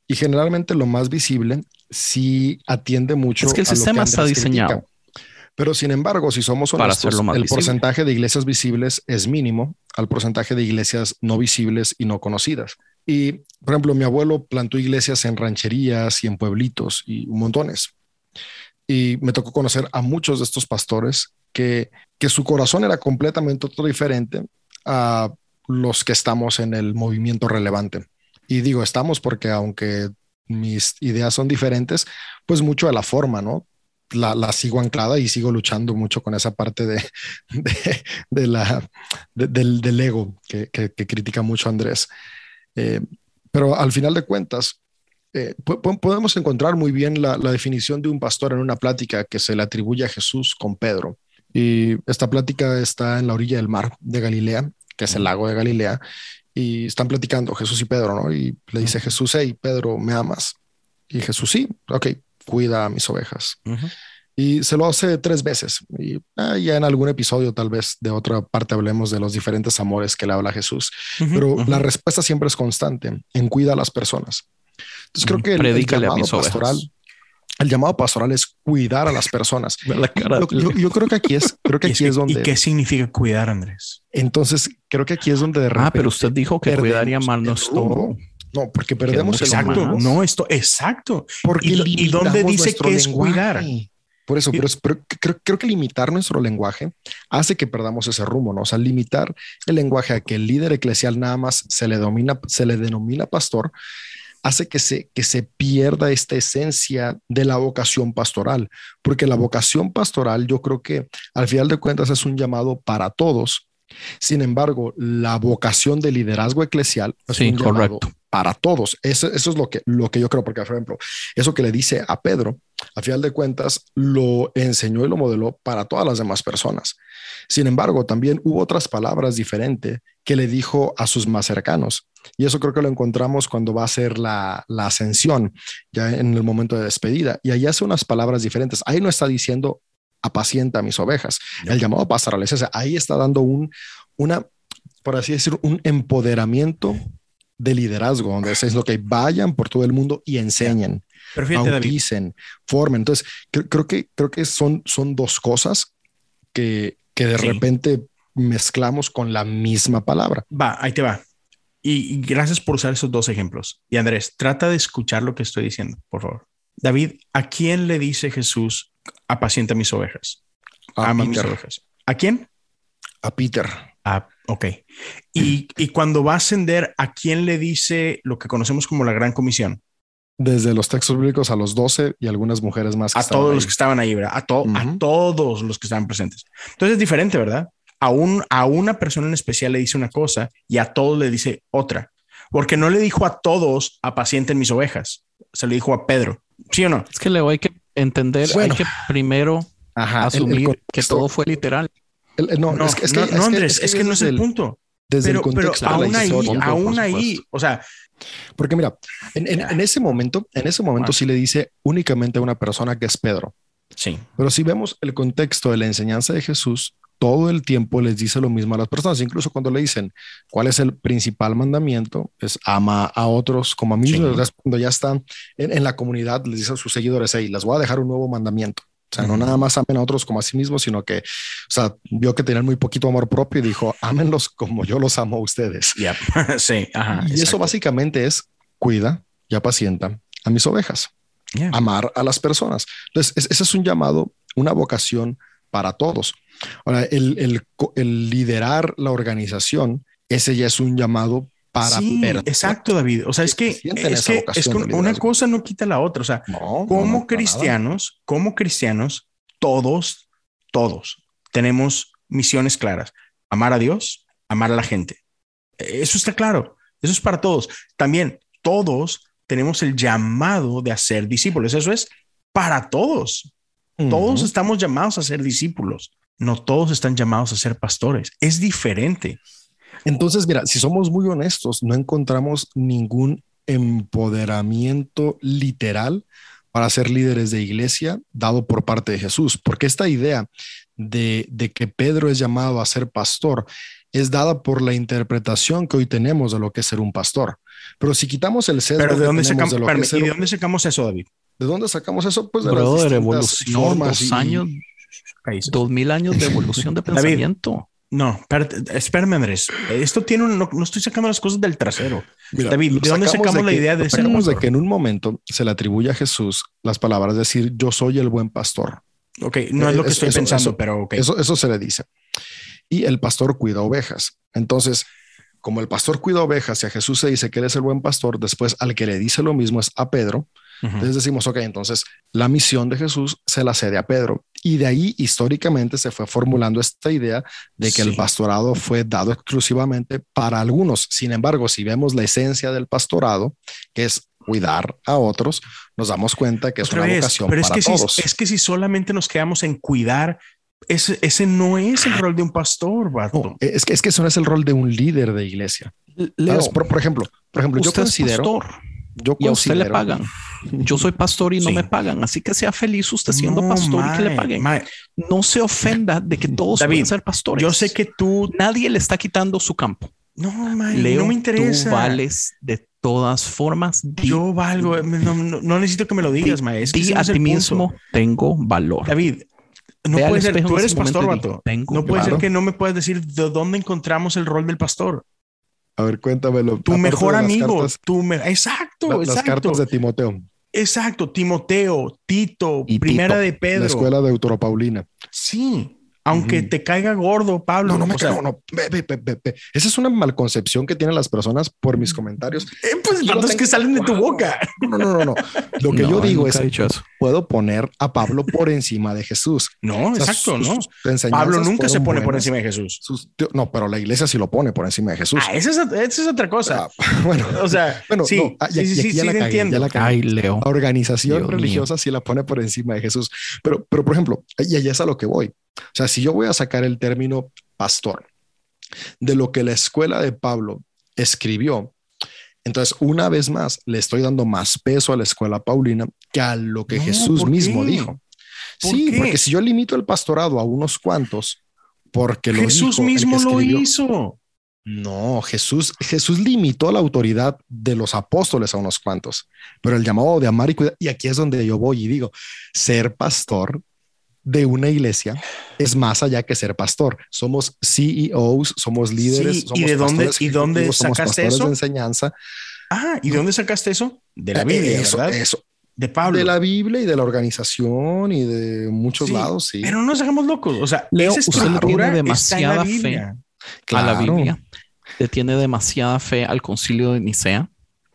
Y generalmente lo más visible sí atiende mucho. Es que el a lo sistema está Andrés critica. diseñado. Pero sin embargo, si somos Para honestos, más el visible. porcentaje de iglesias visibles es mínimo al porcentaje de iglesias no visibles y no conocidas. Y, por ejemplo, mi abuelo plantó iglesias en rancherías y en pueblitos y montones. Y me tocó conocer a muchos de estos pastores que, que su corazón era completamente otro diferente a los que estamos en el movimiento relevante. Y digo, estamos porque aunque mis ideas son diferentes, pues mucho de la forma, ¿no? La, la sigo anclada y sigo luchando mucho con esa parte de, [LAUGHS] de, la, de- del, del ego que, que- critica mucho Andrés. Eh, pero al final de cuentas, eh, po- po- podemos encontrar muy bien la, la definición de un pastor en una plática que se le atribuye a Jesús con Pedro. Y esta plática está en la orilla del mar de Galilea, que es el lago de Galilea, y están platicando Jesús y Pedro, ¿no? Y le dice Jesús, hey, Pedro, ¿me amas? Y Jesús, sí, ok, cuida a mis ovejas. Y se lo hace tres veces. Y ah, ya en algún episodio, tal vez de otra parte, hablemos de los diferentes amores que le habla Jesús. Pero la respuesta siempre es constante en cuida a las personas. Entonces creo que el, el a llamado ovejas. pastoral, el llamado pastoral es cuidar a las personas. [LAUGHS] Ve la cara. Yo, yo- yo creo que aquí es, creo que ¿Y, aquí es donde, ¿Y qué significa cuidar, Andrés? entonces creo que aquí es donde de repente. Ah, pero usted dijo que perdemos cuidar y amar no el es rumbo. todo. No, porque perdemos el Exacto, rumbo. No, esto, exacto. Porque ¿Y- y dónde limitamos dice nuestro que es lenguaje. cuidar? Por eso, pero, creo, creo que limitar nuestro lenguaje hace que perdamos ese rumbo, ¿no? O sea, limitar el lenguaje a que el líder eclesial nada más se le, domina, se le denomina pastor hace que se, que se pierda esta esencia de la vocación pastoral, porque la vocación pastoral yo creo que al final de cuentas es un llamado para todos. Sin embargo, la vocación de liderazgo eclesial es Sí, un llamado para todos. Eso, eso es lo que, lo que yo creo, porque por ejemplo, eso que le dice a Pedro, a final de cuentas, lo enseñó y lo modeló para todas las demás personas. Sin embargo, también hubo otras palabras diferentes que le dijo a sus más cercanos. Y eso creo que lo encontramos cuando va a ser la, la ascensión, ya en el momento de despedida. Y ahí hace unas palabras diferentes. Ahí no está diciendo apacienta mis ovejas. El llamado pastorales, ahí está dando un, una, por así decir, un empoderamiento de liderazgo, donde es lo que vayan por todo el mundo y enseñen, bauticen, formen. Entonces, creo, que, creo que son, son dos cosas que, que de repente mezclamos con la misma palabra. Va, ahí te va. Y, gracias por usar esos dos ejemplos. Y Andrés, trata de escuchar lo que estoy diciendo, por favor. David, ¿a quién le dice Jesús, apacienta mis ovejas? A Ama mis ovejas. ¿A quién? A Peter. Ah, ok. Y, y cuando va a ascender, ¿a quién le dice lo que conocemos como la gran comisión? Desde los textos bíblicos a los doce y algunas mujeres más. a todos los que estaban ahí, ¿verdad? A, a todos los que estaban presentes. Entonces es diferente, ¿verdad? A, un, a una persona en especial le dice una cosa y a todos le dice otra. Porque no le dijo a todos, apacienten mis ovejas. Se lo dijo a Pedro. ¿Sí o no? Es que luego hay que entender, hay que primero asumir que todo fue literal. no, no, es que, no, Andrés, es que, no es el, punto. Desde el contexto. Pero aún ahí, aún ahí, o sea, porque mira, en, ese momento, en ese momento sí le dice únicamente a una persona que es Pedro. Sí. Pero si vemos el contexto de la enseñanza de Jesús, todo el tiempo les dice lo mismo a las personas, incluso cuando le dicen cuál es el principal mandamiento, es ama a otros como a mí. Cuando ya están en, la comunidad, les dice a sus seguidores, hey, les voy a dejar un nuevo mandamiento. O sea, no nada más amen a otros como a sí mismos, sino que, o sea, vio que tenían muy poquito amor propio y dijo, ámenlos como yo los amo a ustedes. [LAUGHS] sí, y eso básicamente es cuida y apacienta a mis ovejas. Amar a las personas. Entonces, ese es un llamado, una vocación para todos. Ahora, el, el, liderar la organización, ese ya es un llamado para sí, exacto, David. O sea, es que, es que, es una cosa no quita la otra. O sea, como cristianos, como cristianos, todos, todos tenemos misiones claras. Amar a Dios, amar a la gente. Eso está claro. Eso es para todos. También todos tenemos el llamado de hacer discípulos. Eso es para todos. Todos estamos llamados a ser discípulos. No todos están llamados a ser pastores. Es diferente. Entonces, mira, si somos muy honestos, no encontramos ningún empoderamiento literal para ser líderes de iglesia dado por parte de Jesús, porque esta idea de, que Pedro es llamado a ser pastor es dada por la interpretación que hoy tenemos de lo que es ser un pastor. Pero si quitamos el sesgo, ¿de dónde, sacamos, de dónde sacamos eso, David? ¿De dónde sacamos eso? Pues de dos años, [LAUGHS] dos mil años de evolución de pensamiento. No, espérame, Andrés. Esto tiene un, no, estoy sacando las cosas del trasero. David, ¿de dónde sacamos la idea de ser de que en un momento se le atribuye a Jesús las palabras decir yo soy el buen pastor. Ok, no es lo que estoy pensando, pero okay. eso, eso se le dice. Y el pastor cuida ovejas. Entonces, como el pastor cuida ovejas y a Jesús se dice que él es el buen pastor, después al que le dice lo mismo es a Pedro. Entonces decimos, ok, entonces la misión de Jesús se la cede a Pedro. Y de ahí históricamente se fue formulando esta idea de que el pastorado fue dado exclusivamente para algunos. Sin embargo, si vemos la esencia del pastorado, que es cuidar a otros, nos damos cuenta que es una vocación pero es que todos. Si, es que si solamente nos quedamos en cuidar, ese, ese no es el rol de un pastor, es, que, es que eso no es el rol de un líder de iglesia. por, ejemplo, por ejemplo, yo considero yo y a usted le pagan. Yo soy pastor y no me pagan, así que sea feliz usted siendo pastor y que le paguen. No se ofenda de que todos David, pueden ser pastores. Yo sé que tú nadie le está quitando su campo. No, Leo, no me interesa. Tú vales de todas formas. yo valgo. No, necesito que me lo digas, maestro. a ti mismo tengo valor. David, no puede ser. Tú eres pastor, vato. No puede ser que no me puedas decir de dónde encontramos el rol del pastor. A ver, cuéntamelo. Tu mejor amigo, tu exacto, Las cartas de Timoteo. Exacto, Timoteo, Tito, Primera de Pedro. La escuela de Paulina. Sí, aunque te caiga gordo, Pablo. No, no me o sea, cago, no. Ve, ve, ve. Esa es una malconcepción que tienen las personas por mis comentarios. eh, pues Yo lo datos tengo que salen de tu boca. No, no, no, no. Lo que No, yo digo es he dicho eso. puedo poner a Pablo por encima de Jesús. No, O sea, exacto, sus- ¿no? Pablo nunca se pone por encima de Jesús. Sus no, pero la iglesia sí lo pone por encima de Jesús. Ah, esa es, esa es otra cosa. Ah, [LAUGHS] bueno, O sea, bueno, sí, no, ah, sí, sí, sí, ya sí, la cagué, entiendo. ya la. Ay, Leo. La organización Dios religiosa sí la pone por encima de Jesús. Pero, pero por ejemplo, y allá es a lo que voy. O sea, si yo voy a sacar el término pastor de lo que la escuela de Pablo escribió, entonces una vez más le estoy dando más peso a la escuela paulina que a lo que No, Jesús ¿por mismo qué? dijo. ¿Por Sí, qué? porque si yo limito el pastorado a unos cuantos, porque lo Jesús dijo mismo lo hizo. no, Jesús, Jesús limitó la autoridad de los apóstoles a unos cuantos, pero el llamado de amar y cuidar, y aquí es donde yo voy y digo, ser pastor de una iglesia es más allá que ser pastor. Somos CEOs, somos líderes. Sí, ¿y somos de dónde- y somos sacaste eso? de enseñanza. Ah, ¿y de dónde sacaste eso? De la Eh, Biblia, eso, ¿verdad? eso, De Pablo. de la Biblia y de la organización y de muchos Sí, lados, sí. Pero no nos hagamos locos. O sea, Leo, esa usted tiene demasiada fe. A la. Biblia. Le tiene demasiada fe al concilio de Nicea.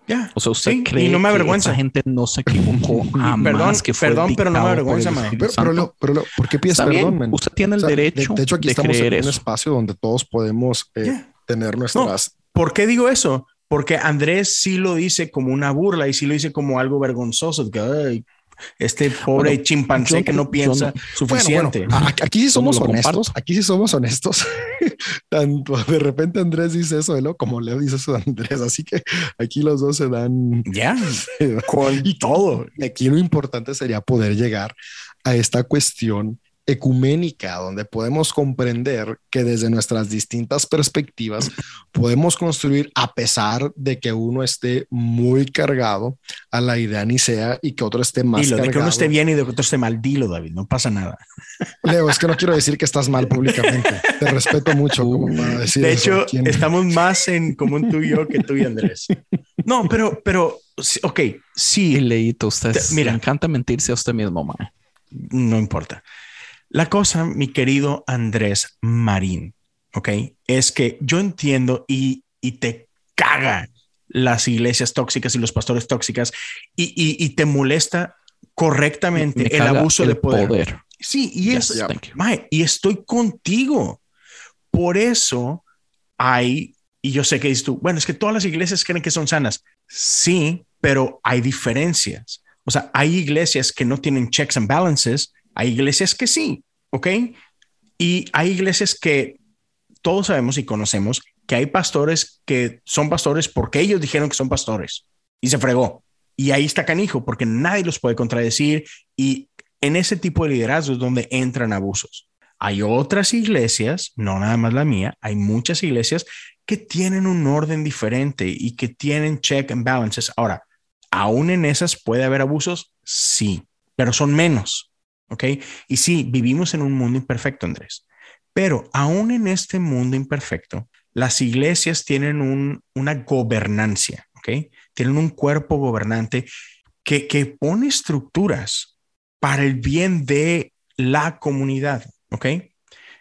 Ya. O sea, usted Sí, cree y no me que avergüenza. esa gente no se equivocó [LAUGHS] jamás, Perdón, que fue perdón, pero no me avergüenza. Espíritu Pero, pero. Leo, pero Leo, ¿por qué pides perdón, men? usted tiene el O sea, de- derecho de, hecho, aquí estamos creer en un eso. espacio donde todos podemos eh, Ya. tener nuestras. ¿Por qué digo eso? Porque Andrés sí lo dice como una burla y sí lo dice como algo vergonzoso. de que, "Ay, este pobre Bueno, chimpancé yo que no- piensa no- suficiente. Bueno, aquí sí somos lo honestos. Aquí sí somos honestos. [LAUGHS] Tanto de repente Andrés dice eso de Leo como Leo dice eso de Andrés. Así que aquí los dos se dan. ya, [LAUGHS] con Y todo. Aquí lo importante sería poder llegar a esta cuestión ecuménica, donde podemos comprender que desde nuestras distintas perspectivas podemos construir, a pesar de que uno esté muy cargado a la idea nicea y que otro esté más Dilo, de que cargado. uno esté bien y de que otro esté mal, dilo, David, no pasa nada. Leo, es que no quiero decir que estás mal públicamente. Te respeto mucho como para decir De hecho, estamos más en común tú y yo que tú y Andrés. No, pero, pero, sí, ok, sí, leíto, usted Te- mira. le encanta mentirse a usted mismo, mae. no importa. La cosa, mi querido Andrés Marín, ok, es que yo entiendo y, y te caga las iglesias tóxicas y los pastores tóxicas y, y- y te molesta correctamente Me el abuso el de poder. Sí, y Yes, es. Mae, y estoy contigo. Por eso hay, y yo sé que dices tú, bueno, es que todas las iglesias creen que son sanas. Sí, pero hay diferencias. O sea, hay iglesias que no tienen checks and balances, hay iglesias que sí, ¿ok? Y hay iglesias que todos sabemos y conocemos que hay pastores que son pastores porque ellos dijeron que son pastores y se fregó. Y ahí está canijo porque nadie los puede contradecir y en ese tipo de liderazgo es donde entran abusos. Hay otras iglesias, no nada más la mía, hay muchas iglesias que tienen un orden diferente y que tienen check and balances. Ahora, aún en esas puede haber abusos, sí, pero son menos. ¿Ok? Y sí, vivimos en un mundo imperfecto, Andrés. Pero aún en este mundo imperfecto, las iglesias tienen un, una gobernancia, ¿ok? Tienen un cuerpo gobernante que, que pone estructuras para el bien de la comunidad, ¿ok?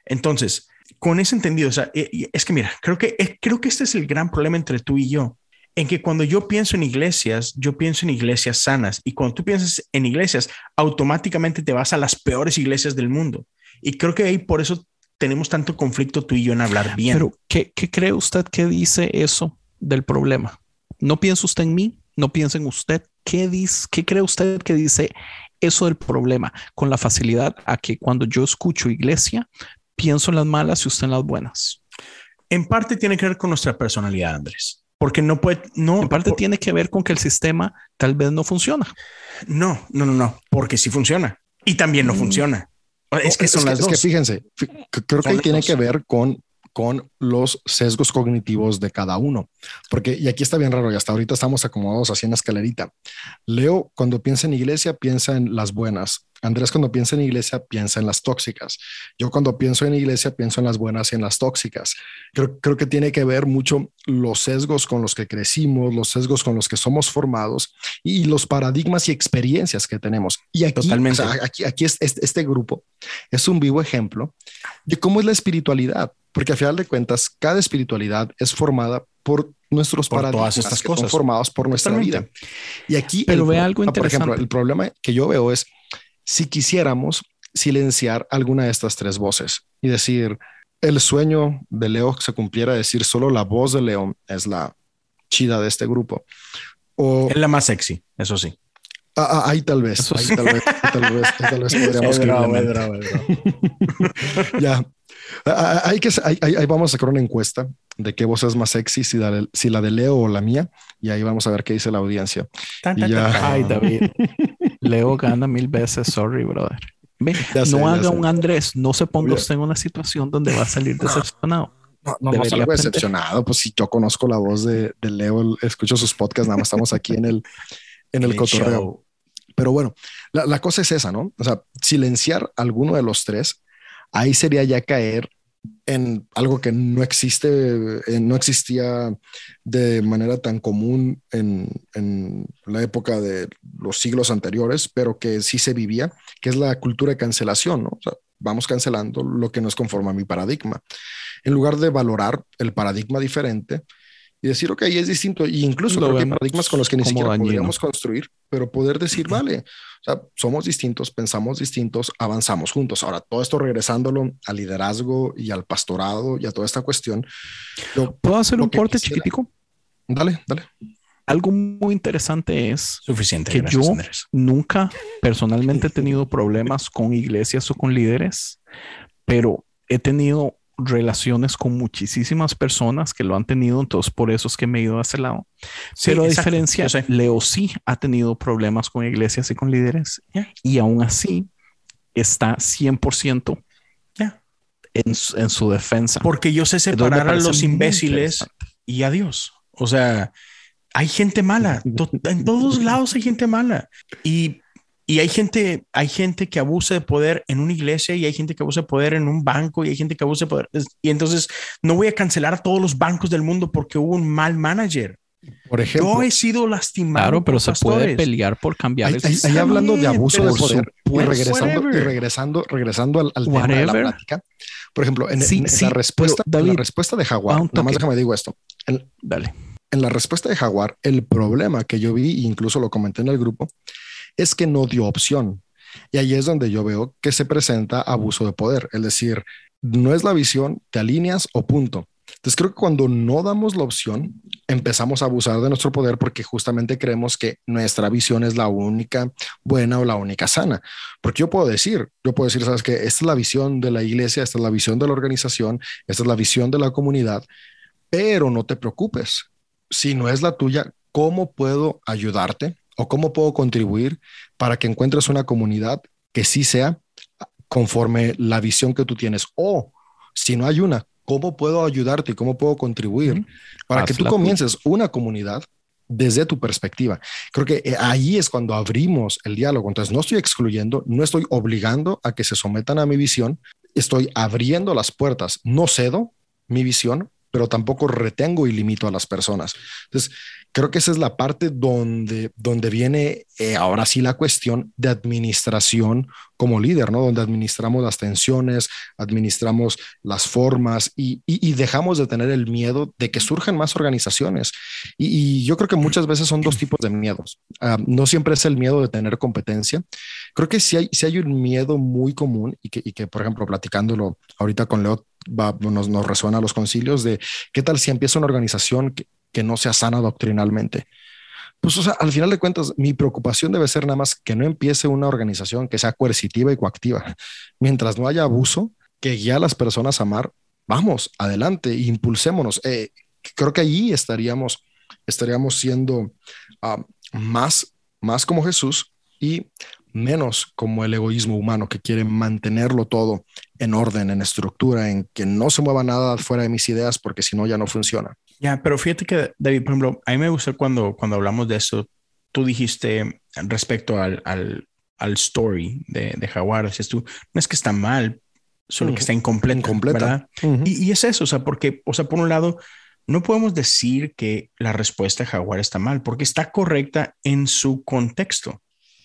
Entonces, con ese entendido, o sea, eh, es que mira, creo que, eh, creo que este es el gran problema entre tú y yo, en que cuando yo pienso en iglesias, yo pienso en iglesias sanas, y cuando tú piensas en iglesias, automáticamente te vas a las peores iglesias del mundo. Y creo que ahí por eso tenemos tanto conflicto tú y yo en hablar bien. Pero, ¿qué, qué cree usted que dice eso del problema? No piensa usted en mí, no piensa en usted. ¿Qué, dice, ¿Qué cree usted que dice eso del problema? Con la facilidad a que cuando yo escucho iglesia, pienso en las malas y usted en las buenas. en parte tiene que ver con nuestra personalidad, Andrés, porque no puede, no, En parte por- tiene que ver con que el sistema tal vez no funciona. no, no, no, no, porque sí funciona y también no Mm. funciona. Es que es, son que, las es que dos. fíjense, fí- c- creo que Son tiene dos. que ver con, con los sesgos cognitivos de cada uno. Porque, y aquí está bien raro, y hasta ahorita estamos acomodados así en la escalerita. Leo, cuando piensa en iglesia, piensa en las buenas. Andrés, cuando piensa en iglesia, piensa en las tóxicas. Yo, cuando pienso en iglesia, pienso en las buenas y en las tóxicas. Creo, creo que tiene que ver mucho los sesgos con los que crecimos, los sesgos con los que somos formados y los paradigmas y experiencias que tenemos. Y aquí, Totalmente. aquí, aquí es, este, este grupo es un vivo ejemplo de cómo es la espiritualidad porque a final de cuentas, cada espiritualidad es formada por nuestros paradigmas estas cosas. son formados por nuestra vida. Y aquí, pero ve algo interesante. Por ejemplo, el problema que yo veo es si quisiéramos silenciar alguna de estas tres voces y decir el sueño de Leo se cumpliera, decir solo la voz de León es la chida de este grupo. O, es la más sexy, eso sí. Ah, ah, ahí tal vez, ahí tal vez, tal vez, tal vez podríamos [LAUGHS] Ya, hay que, ahí, vamos a sacar una encuesta de qué voz es más sexy, si la, si la de Leo o la mía, y ahí vamos a ver qué dice la audiencia. Ay, David. [LAUGHS] Leo gana mil veces, sorry, brother. no haga un Andrés, no se ponga usted en una situación donde va a salir decepcionado. No, no, no salgo decepcionado, pues si yo conozco la voz de, de, Leo, escucho sus podcasts, nada más estamos aquí en el, en el cotorreo. Pero bueno, la, la, cosa es esa, ¿no? O sea, silenciar alguno de los tres ahí sería ya caer en algo que no existe, eh, no existía de manera tan común en, la época de los siglos anteriores, pero que sí se vivía, que es la cultura de cancelación, ¿no? vamos cancelando lo que no es conforme a mi paradigma. En lugar de valorar el paradigma diferente, y decir, ok, es distinto. Y incluso creo que hay paradigmas con los que ni siquiera podríamos construir, pero poder decir, vale, o sea, somos distintos, pensamos distintos, avanzamos juntos. Ahora, todo esto regresándolo al liderazgo y al pastorado y a toda esta cuestión. ¿Puedo hacer un corte chiquitico? Dale, dale. Algo muy interesante es suficiente que yo nunca personalmente he tenido problemas con iglesias o con líderes, pero he tenido relaciones con muchísimas personas que lo han tenido, entonces por eso es que me he ido a ese lado. Pero a diferencia, Leo sí ha tenido problemas con iglesias y con líderes y aún así está 100% en, en, su defensa. Porque yo sé separar a los imbéciles y a Dios. O sea, hay gente mala. en todos lados hay gente mala. Y y hay gente, hay gente que abusa de poder en una iglesia y hay gente que abusa de poder en un banco y hay gente que abusa de poder. Y entonces no voy a cancelar a todos los bancos del mundo porque hubo un mal manager. Por ejemplo, yo he sido lastimado. Claro, pero se puede pelear por cambiar. Ahí, hablando de abuso de poder y regresando, y regresando, regresando al, tema de la plática. Por ejemplo, en, la respuesta, la respuesta de Jaguar, nada más déjame digo esto. Dale. En la respuesta de Jaguar, el problema que yo vi, incluso lo comenté en el grupo, es que no dio opción. Y ahí es donde yo veo que se presenta abuso de poder, es decir, no es la visión, te alineas o punto. Entonces creo que cuando no damos la opción, empezamos a abusar de nuestro poder porque justamente creemos que nuestra visión es la única buena o la única sana. Porque yo puedo decir, yo puedo decir, sabes que esta es la visión de la iglesia, esta es la visión de la organización, esta es la visión de la comunidad, pero no te preocupes. Si no es la tuya, ¿cómo puedo ayudarte? O cómo puedo contribuir para que encuentres una comunidad que sí sea conforme la visión que tú tienes. O si no hay una, ¿cómo puedo ayudarte y cómo puedo contribuir para que tú comiences una comunidad desde tu perspectiva? Creo que eh, ahí es cuando abrimos el diálogo. Entonces, no estoy excluyendo, no estoy obligando a que se sometan a mi visión, estoy abriendo las puertas, no cedo mi visión, pero tampoco retengo y limito a las personas. Entonces, creo que esa es la parte donde, donde viene eh, ahora sí la cuestión de administración como líder, ¿no? Donde administramos las tensiones, administramos las formas y, dejamos de tener el miedo de que surjan más organizaciones. Y, yo creo que muchas veces son dos tipos de miedos. Ah, no siempre es el miedo de tener competencia. Creo que sí hay, sí hay un miedo muy común y que, y que, por ejemplo, platicándolo ahorita con Leo, nos, nos resuena los concilios de qué tal si empieza una organización que, que no sea sana doctrinalmente. Pues, al final de cuentas, mi preocupación debe ser nada más que no empiece una organización que sea coercitiva y coactiva. Mientras no haya abuso, que guíe a las personas a amar, vamos, adelante, impulsémonos. Eh, creo que allí estaríamos, estaríamos siendo ah, más, más como Jesús y menos como el egoísmo humano que quiere mantenerlo todo en orden, en estructura, en que no se mueva nada fuera de mis ideas porque si no ya no funciona. Ya, pero fíjate que, David, por ejemplo, a mí me gusta cuando, cuando hablamos de eso, tú dijiste respecto al, al, al story de, de Jaguar, dices tú, no es que está mal, solo que está incompleta, Incompleta. ¿verdad? y, y es eso, o sea, porque, o sea, por un lado, no podemos decir que la respuesta de Jaguar está mal, porque está correcta en su contexto,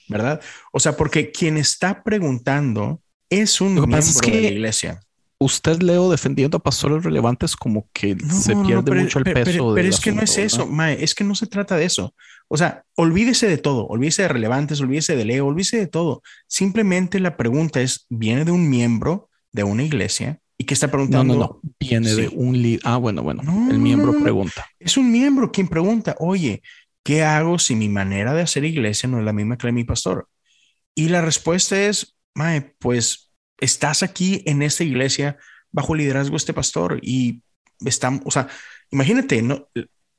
¿verdad? O sea, porque quien está preguntando es un miembro de la iglesia. Usted, Leo, defendiendo a pastores relevantes como que No, se no, no, pierde pero- mucho el pero- peso Pero, pero es que no es eso, ¿verdad? Mae, es que no se trata de eso. O sea, olvídese de todo, olvídese de relevantes, olvídese de Leo, olvídese de todo. Simplemente la pregunta es, ¿viene de un miembro de una iglesia y que está No, preguntando? no, no. Viene de un líder. Ah, bueno, bueno. No, el no, miembro no, no. pregunta. Es un miembro quien pregunta, oye, ¿qué hago si mi manera de hacer iglesia no es la misma que la de mi pastor? Y la respuesta es, Mae, pues estás aquí en esta iglesia bajo el liderazgo de este pastor y estamos, o sea, imagínate, no,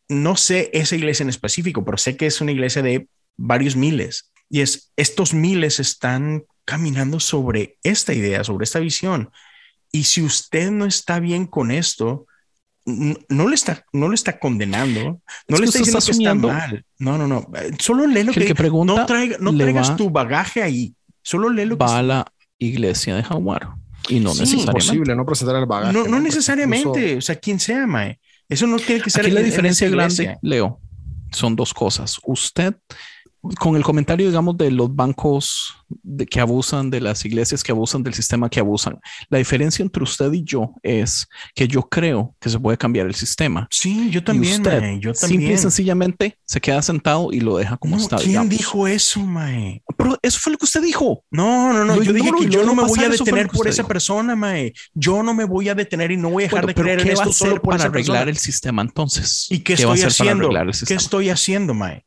no sé esa iglesia en específico, pero sé que es una iglesia de varios miles y es estos miles están caminando sobre esta idea, sobre esta visión. Y si usted no está bien con esto, no le está, no le está condenando, no Es le que está diciendo está que está mal. No, no, no. Eh, Solo lee lo Que que, que pregunta no, traiga- no traigas va- tu bagaje ahí. Solo lee lo que Va a la iglesia de Jaguar. Y no Sí, necesariamente. Imposible no presentar el bagaje. no, no necesariamente, incluso- o sea, quien sea, mae. Eso no tiene que ser Aquí la en- en diferencia esa grande. Leo, son dos cosas. Usted, con el comentario, digamos, de los bancos de, que abusan, de las iglesias que abusan, del sistema que abusan, la diferencia entre usted y yo es que yo creo que se puede cambiar el sistema. Sí, yo Y también, usted, mae, yo simple y también. sencillamente, se queda sentado y lo deja como No, está. ¿Quién digamos. dijo eso, mae? Pero eso fue lo que usted dijo. No, no, no. Lo yo dije que y yo no me voy a detener por esa dijo. persona, mae. Yo no me voy a detener y no voy a dejar Bueno, de creer en ¿qué esto solo por para arreglar persona. el sistema entonces? ¿Y qué va a estoy hacer para haciendo? arreglar el ¿Qué estoy haciendo, mae?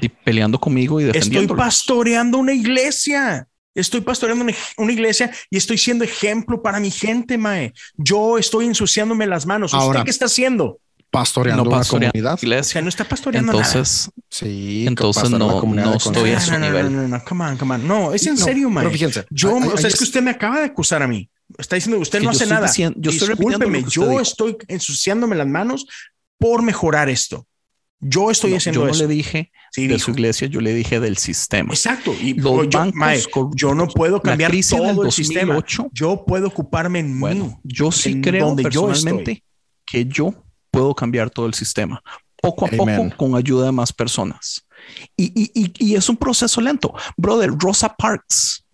Y peleando conmigo y Estoy defendiendo. pastoreando una iglesia. Estoy pastoreando una, una iglesia y estoy siendo ejemplo para mi gente, mae. Yo estoy ensuciándome las manos. ¿Usted Ahora- qué está haciendo? pastoreando No una pastoreando comunidad. O sea, iglesia. no está pastoreando nada. Entonces, Sí, Entonces una no- comunidad no estoy comunidad. a su no, no, nivel. No, no, no, come on, come on. No, es en No, serio, mae. Pero fíjense, Yo, ahí- o sea, ahí es que usted me acaba de acusar a mí. Está diciendo, usted que no yo hace estoy nada. diciendo- yo estoy Discúlpeme, usted yo dijo. estoy ensuciándome las manos por mejorar esto. Yo estoy no, haciendo yo no eso. le dije Sí, de dijo. su iglesia, yo le dije del sistema. Exacto. Y Los yo, bancos mae, yo no puedo la cambiar del todo el sistema. 2008, Yo puedo ocuparme en Bueno, mí. yo sí en creo donde yo personalmente que yo puedo cambiar todo el sistema poco a Amen. poco con ayuda de más personas. Y, y- y- y es un proceso lento. Brother, Rosa Parks,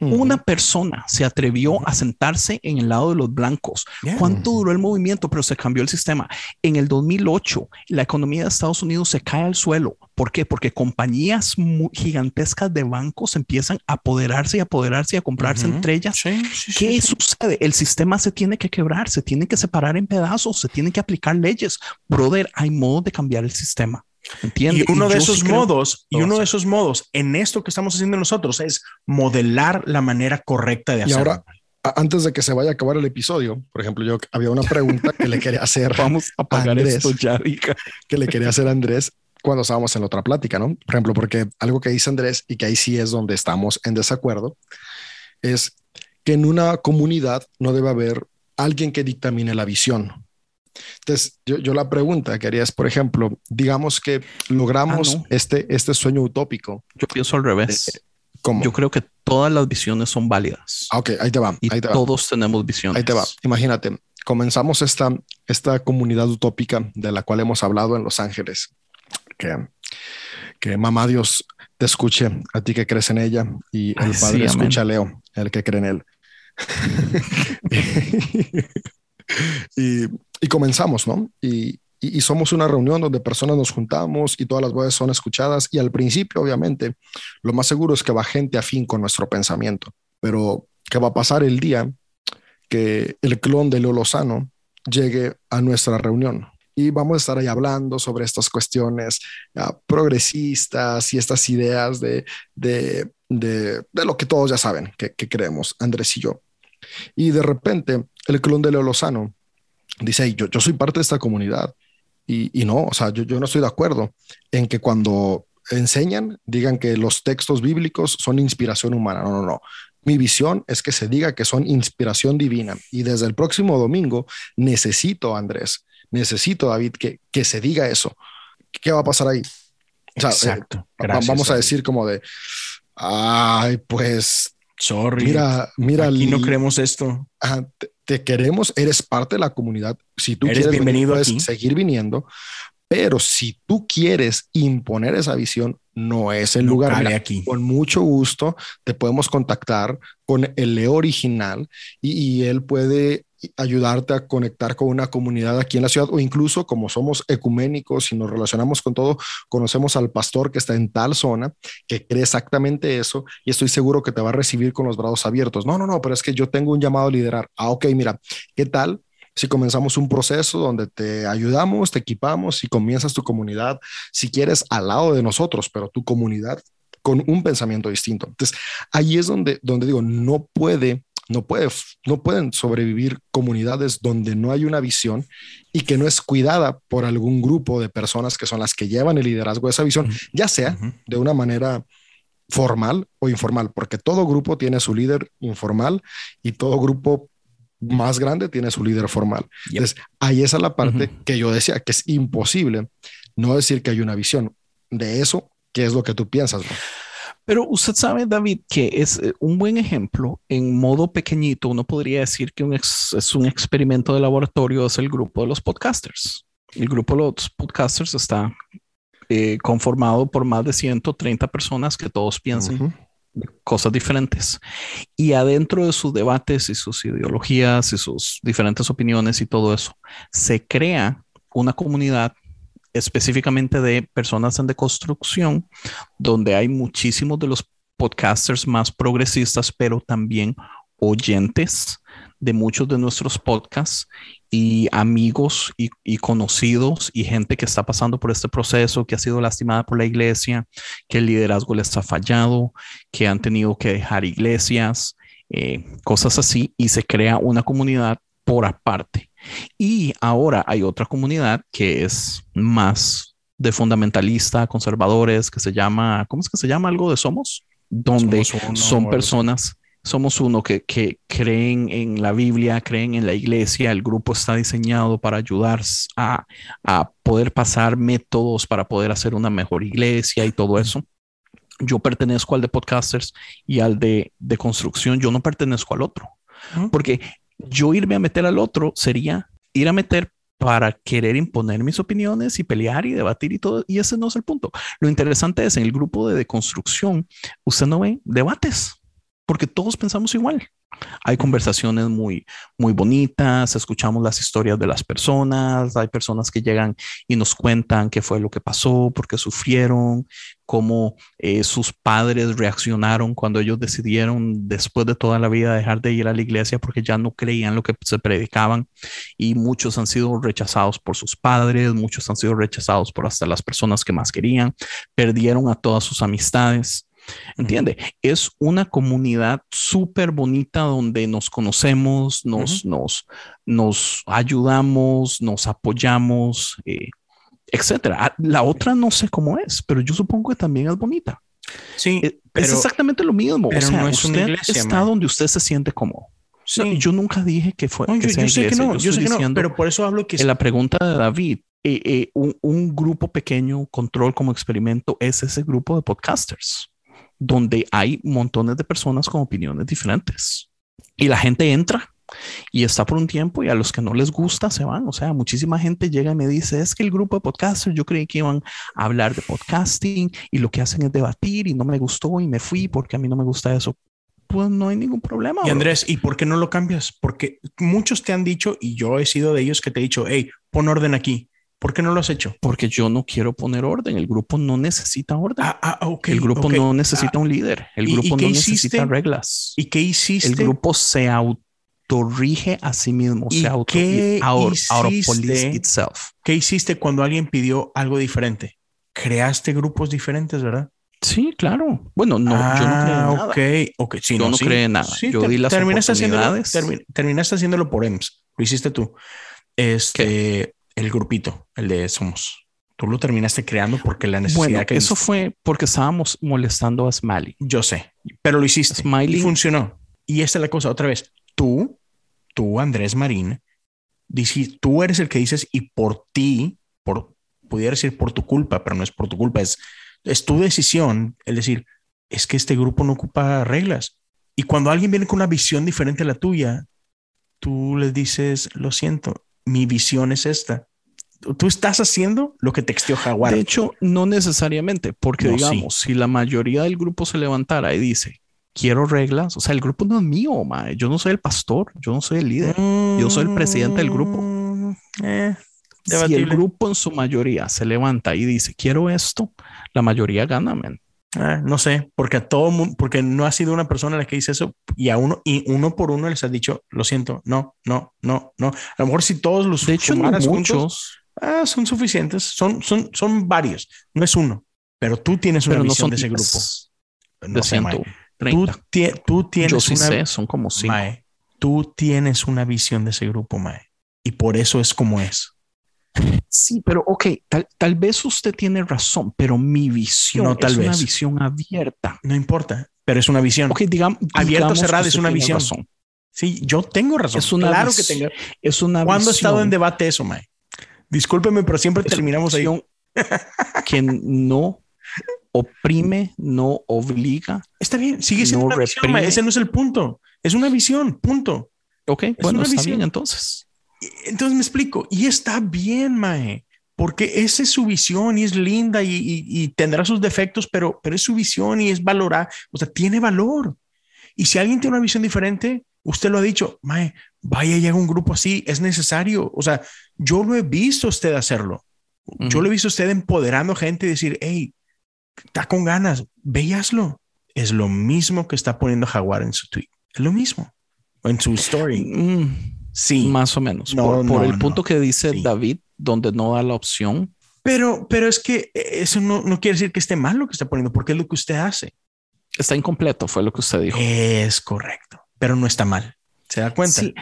Una persona se atrevió a sentarse en el lado de los blancos. Yeah. ¿Cuánto duró el movimiento? Pero se cambió el sistema. En el 2008, la economía de Estados Unidos se cae al suelo. ¿Por qué? Porque compañías gigantescas de bancos empiezan a apoderarse y apoderarse y a comprarse entre ellas. Sí, sí, sí, ¿Qué sí. sucede? El sistema se tiene que quebrar, se tiene que separar en pedazos, se tienen que aplicar leyes. Brother, hay modo de cambiar el sistema. ¿Entiendes? Y uno de esos sí modos, y uno de esos modos en esto que estamos haciendo nosotros es modelar la manera correcta de Y hacerlo. ahora, a- antes de que se vaya a acabar el episodio, por ejemplo, yo había una pregunta que le quería hacer, [LAUGHS] Vamos a pagar Andrés. esto ya, rica. que le quería hacer a Andrés cuando estábamos en la otra plática, ¿no? Por ejemplo, porque algo que dice Andrés y que ahí sí es donde estamos en desacuerdo, es que en una comunidad no debe haber alguien que dictamine la visión. Entonces, yo, yo la pregunta que haría es, por ejemplo, digamos que logramos Ah, no. este, este sueño utópico. Yo pienso al revés. como Yo creo que todas las visiones son válidas. Ah, ok, ahí te va, y ahí te va. todos tenemos visiones. Ahí te va. Imagínate, comenzamos esta, esta comunidad utópica de la cual hemos hablado en Los Ángeles. Que, que mamá Dios te escuche a ti que crees en ella y el Ay, sí, Padre amén. escucha a Leo, el que cree en él. [LAUGHS] [LAUGHS] [LAUGHS] y, comenzamos, ¿no? Y, somos una reunión donde personas nos juntamos y todas las voces son escuchadas. Y al principio, obviamente, lo más seguro es que va gente afín con nuestro pensamiento. Pero, ¿qué va a pasar el día que el clon de Leo Lozano llegue a nuestra reunión? Y vamos a estar ahí hablando sobre estas cuestiones ah, progresistas y estas ideas de, de, de, lo que todos ya saben que creemos, Andrés y yo. Y de repente, el clon de Leo Lozano dice, "Hey, yo, yo soy parte de esta comunidad. Y, y no, o sea, yo, yo no estoy de acuerdo en que cuando enseñan digan que los textos bíblicos son inspiración humana. No, no, no. Mi visión es que se diga que son inspiración divina y desde el próximo domingo necesito, Andrés, necesito, David, que, que se diga eso. ¿Qué va a pasar ahí? O sea, Exacto. eh, Gracias, vamos a decir como de, ay, pues Sorry. mira, mira, Aquí no creemos esto. Ajá, te, te queremos, eres parte de la comunidad. Si tú Eres quieres venir, puedes seguir viniendo, pero si tú quieres imponer esa visión, no es el No lugar. Mira, aquí. Con mucho gusto te podemos contactar con el Leo original y, y él puede ayudarte a conectar con una comunidad aquí en la ciudad o incluso como somos ecuménicos y nos relacionamos con todo, conocemos al pastor que está en tal zona que cree exactamente eso y estoy seguro que te va a recibir con los brazos abiertos. No, no, no, pero es que yo tengo un llamado a liderar. Ah, ok, mira, ¿qué tal? Si comenzamos un proceso donde te ayudamos, te equipamos y comienzas tu comunidad, si quieres, al lado de nosotros, pero tu comunidad con un pensamiento distinto. Entonces, ahí es donde, donde digo, no puede, no puede, no pueden sobrevivir comunidades donde no hay una visión y que no es cuidada por algún grupo de personas que son las que llevan el liderazgo de esa visión, ya sea de una manera formal o informal, porque todo grupo tiene su líder informal y todo grupo más grande tiene su líder formal. Yep. Entonces, ahí esa es la parte que yo decía, que es imposible no decir que hay una visión. De eso, ¿qué es lo que tú piensas? bro? Pero usted sabe, David, que es eh, un buen ejemplo. En modo pequeñito, uno podría decir que un ex- es un experimento de laboratorio, es el grupo de los podcasters. El grupo de los podcasters está eh, conformado por más de 130 personas que todos piensan Ujú. cosas diferentes. Y adentro de sus debates y sus ideologías y sus diferentes opiniones y todo eso, se crea una comunidad específicamente de personas en deconstrucción, donde hay muchísimos de los podcasters más progresistas, pero también oyentes de muchos de nuestros podcasts y amigos y, conocidos y gente que está pasando por este proceso, que ha sido lastimada por la iglesia, que el liderazgo les ha fallado, que han tenido que dejar iglesias, eh, cosas así, y se crea una comunidad por aparte. Y ahora hay otra comunidad que es más de fundamentalista, conservadores, que se llama, ¿cómo es que se llama algo de Somos? Donde Somos uno, son personas, somos uno que, que creen en la Biblia, creen en la iglesia, el grupo está diseñado para ayudar a, a poder pasar métodos para poder hacer una mejor iglesia y todo eso. Yo pertenezco al de podcasters y al de, de construcción, yo no pertenezco al otro, porque yo irme a meter al otro sería ir a meter para querer imponer mis opiniones y pelear y debatir y todo, y ese no es el punto. Lo interesante es en el grupo de deconstrucción, usted no ve debates, porque todos pensamos igual. Hay conversaciones muy, muy bonitas, escuchamos las historias de las personas, hay personas que llegan y nos cuentan qué fue lo que pasó, por qué sufrieron, cómo eh, sus padres reaccionaron cuando ellos decidieron después de toda la vida dejar de ir a la iglesia porque ya no creían lo que se predicaban y muchos han sido rechazados por sus padres, muchos han sido rechazados por hasta las personas que más querían, perdieron a todas sus amistades. ¿Entiende? Es una comunidad súper bonita donde nos conocemos, nos, nos, nos ayudamos, nos apoyamos, eh, etcétera. Ah, La otra no sé cómo es, pero yo supongo que también es bonita. Sí, Eh, es exactamente lo mismo. pero o sea, no es una usted iglesia, está man. donde usted se siente cómodo. sí. No, yo nunca dije que fue. No, que yo, sea yo sé que no, yo, sé que no, pero por eso hablo que en la pregunta de David, eh, eh, un, un grupo pequeño, control como experimento, es ese grupo de podcasters, donde hay montones de personas con opiniones diferentes. Y la gente entra y está por un tiempo y a los que no les gusta se van. O sea, muchísima gente llega y me dice, es que el grupo de podcasters, yo creí que iban a hablar de podcasting y lo que hacen es debatir y no me gustó y me fui porque a mí no me gusta eso. Pues no hay ningún problema. Y bro. Andrés, ¿y por qué no lo cambias? Porque muchos te han dicho, y yo he sido de ellos que te he dicho, hey, pon orden aquí. ¿Por qué no lo has hecho? Porque yo no quiero poner orden. El grupo no necesita orden. Ah, ah, ok. el grupo ok. no necesita Ah, un líder. El ¿y- y grupo qué no hiciste? necesita reglas. ¿Y qué hiciste? el grupo se autorrige a sí mismo. ¿Y Se auto qué auto- hiciste? autopolice itself. ¿Qué hiciste cuando alguien pidió algo diferente? Creaste grupos diferentes, ¿verdad? Sí, claro. Bueno, no, yo no creo en nada. Ah, Ok, ok. Sí, Yo no sí. creo en nada. Yo ter- di las terminaste haciéndolo, oportunidades. termi- terminaste haciéndolo por EMS. Lo hiciste tú. Este, el grupito, el de Somos. Tú lo terminaste creando porque la necesidad Bueno, que eso fue porque estábamos molestando a Smiley. Yo sé, pero lo hiciste Smiley. y funcionó. Y esta es la cosa, otra vez, tú, tú, Andrés Marín, dices, tú eres el que dices y por ti, por, pudiera decir por tu culpa, pero no es por tu culpa, es, es tu decisión, el decir, es que este grupo no ocupa reglas. Y cuando alguien viene con una visión diferente a la tuya, tú le dices, lo siento, mi visión es esta. Tú estás haciendo lo que texteó Jaguar. De hecho, no necesariamente, porque No, digamos, si la mayoría del grupo se levantara y dice, quiero reglas, o sea, el grupo no es mío, yo no soy el pastor, yo no soy el líder. yo soy el presidente del grupo. Mm, eh, Si el grupo en su mayoría se levanta y dice, quiero esto, la mayoría gana, man. Ah, no sé, porque a todo mundo, porque no ha sido una persona la que dice eso y a uno y uno por uno les has dicho, lo siento, no, no, no, no. A lo mejor si todos los De hecho, no sumaras juntos, muchos, ah, son suficientes, son, son, son varios, no es uno, pero tú tienes una pero visión de ese 10 grupo. No sé. Tú, 130. tie- tú tienes Yo sí una, sé, son como cinco. Mae, tú tienes una visión de ese grupo, Mae, y por eso es como es. Sí, pero ok, tal, tal vez usted tiene razón, pero mi visión No, tal es una vez. visión abierta. No importa, pero es una visión. Ok, digamos. Abierta o cerrada es una visión. razón. Sí, yo tengo razón. Es una claro que tengo. Es una ¿Cuándo ha estado en debate eso, Mae? Discúlpeme, pero siempre es terminamos ahí. que no oprime, no obliga. Está bien, sigue siendo no una visión, Ese no es el punto. Es una visión, punto. Ok, bueno, una está visión. bien entonces. Entonces me explico. Y está bien, Mae. Porque esa es su visión y es linda y, y- y tendrá sus defectos, pero, pero es su visión y es valorar. O sea, tiene valor. Y si alguien tiene una visión diferente, usted lo ha dicho, Mae, vaya y haga un grupo así, es necesario. O sea, yo lo he visto a usted hacerlo. Yo lo he visto a usted empoderando gente y decir, hey, está con ganas, ve y hazlo. Es lo mismo que está poniendo Jaguar en su tweet. Es lo mismo. En su story. Mm, Sí. Más o menos. No, por el no. punto que dice Sí. David, donde no da la opción. Pero, pero es que eso no, no quiere decir que esté mal lo que está poniendo, porque es lo que usted hace. Está incompleto, fue lo que usted dijo. Es correcto, pero no está mal. ¿Se da cuenta? Sí,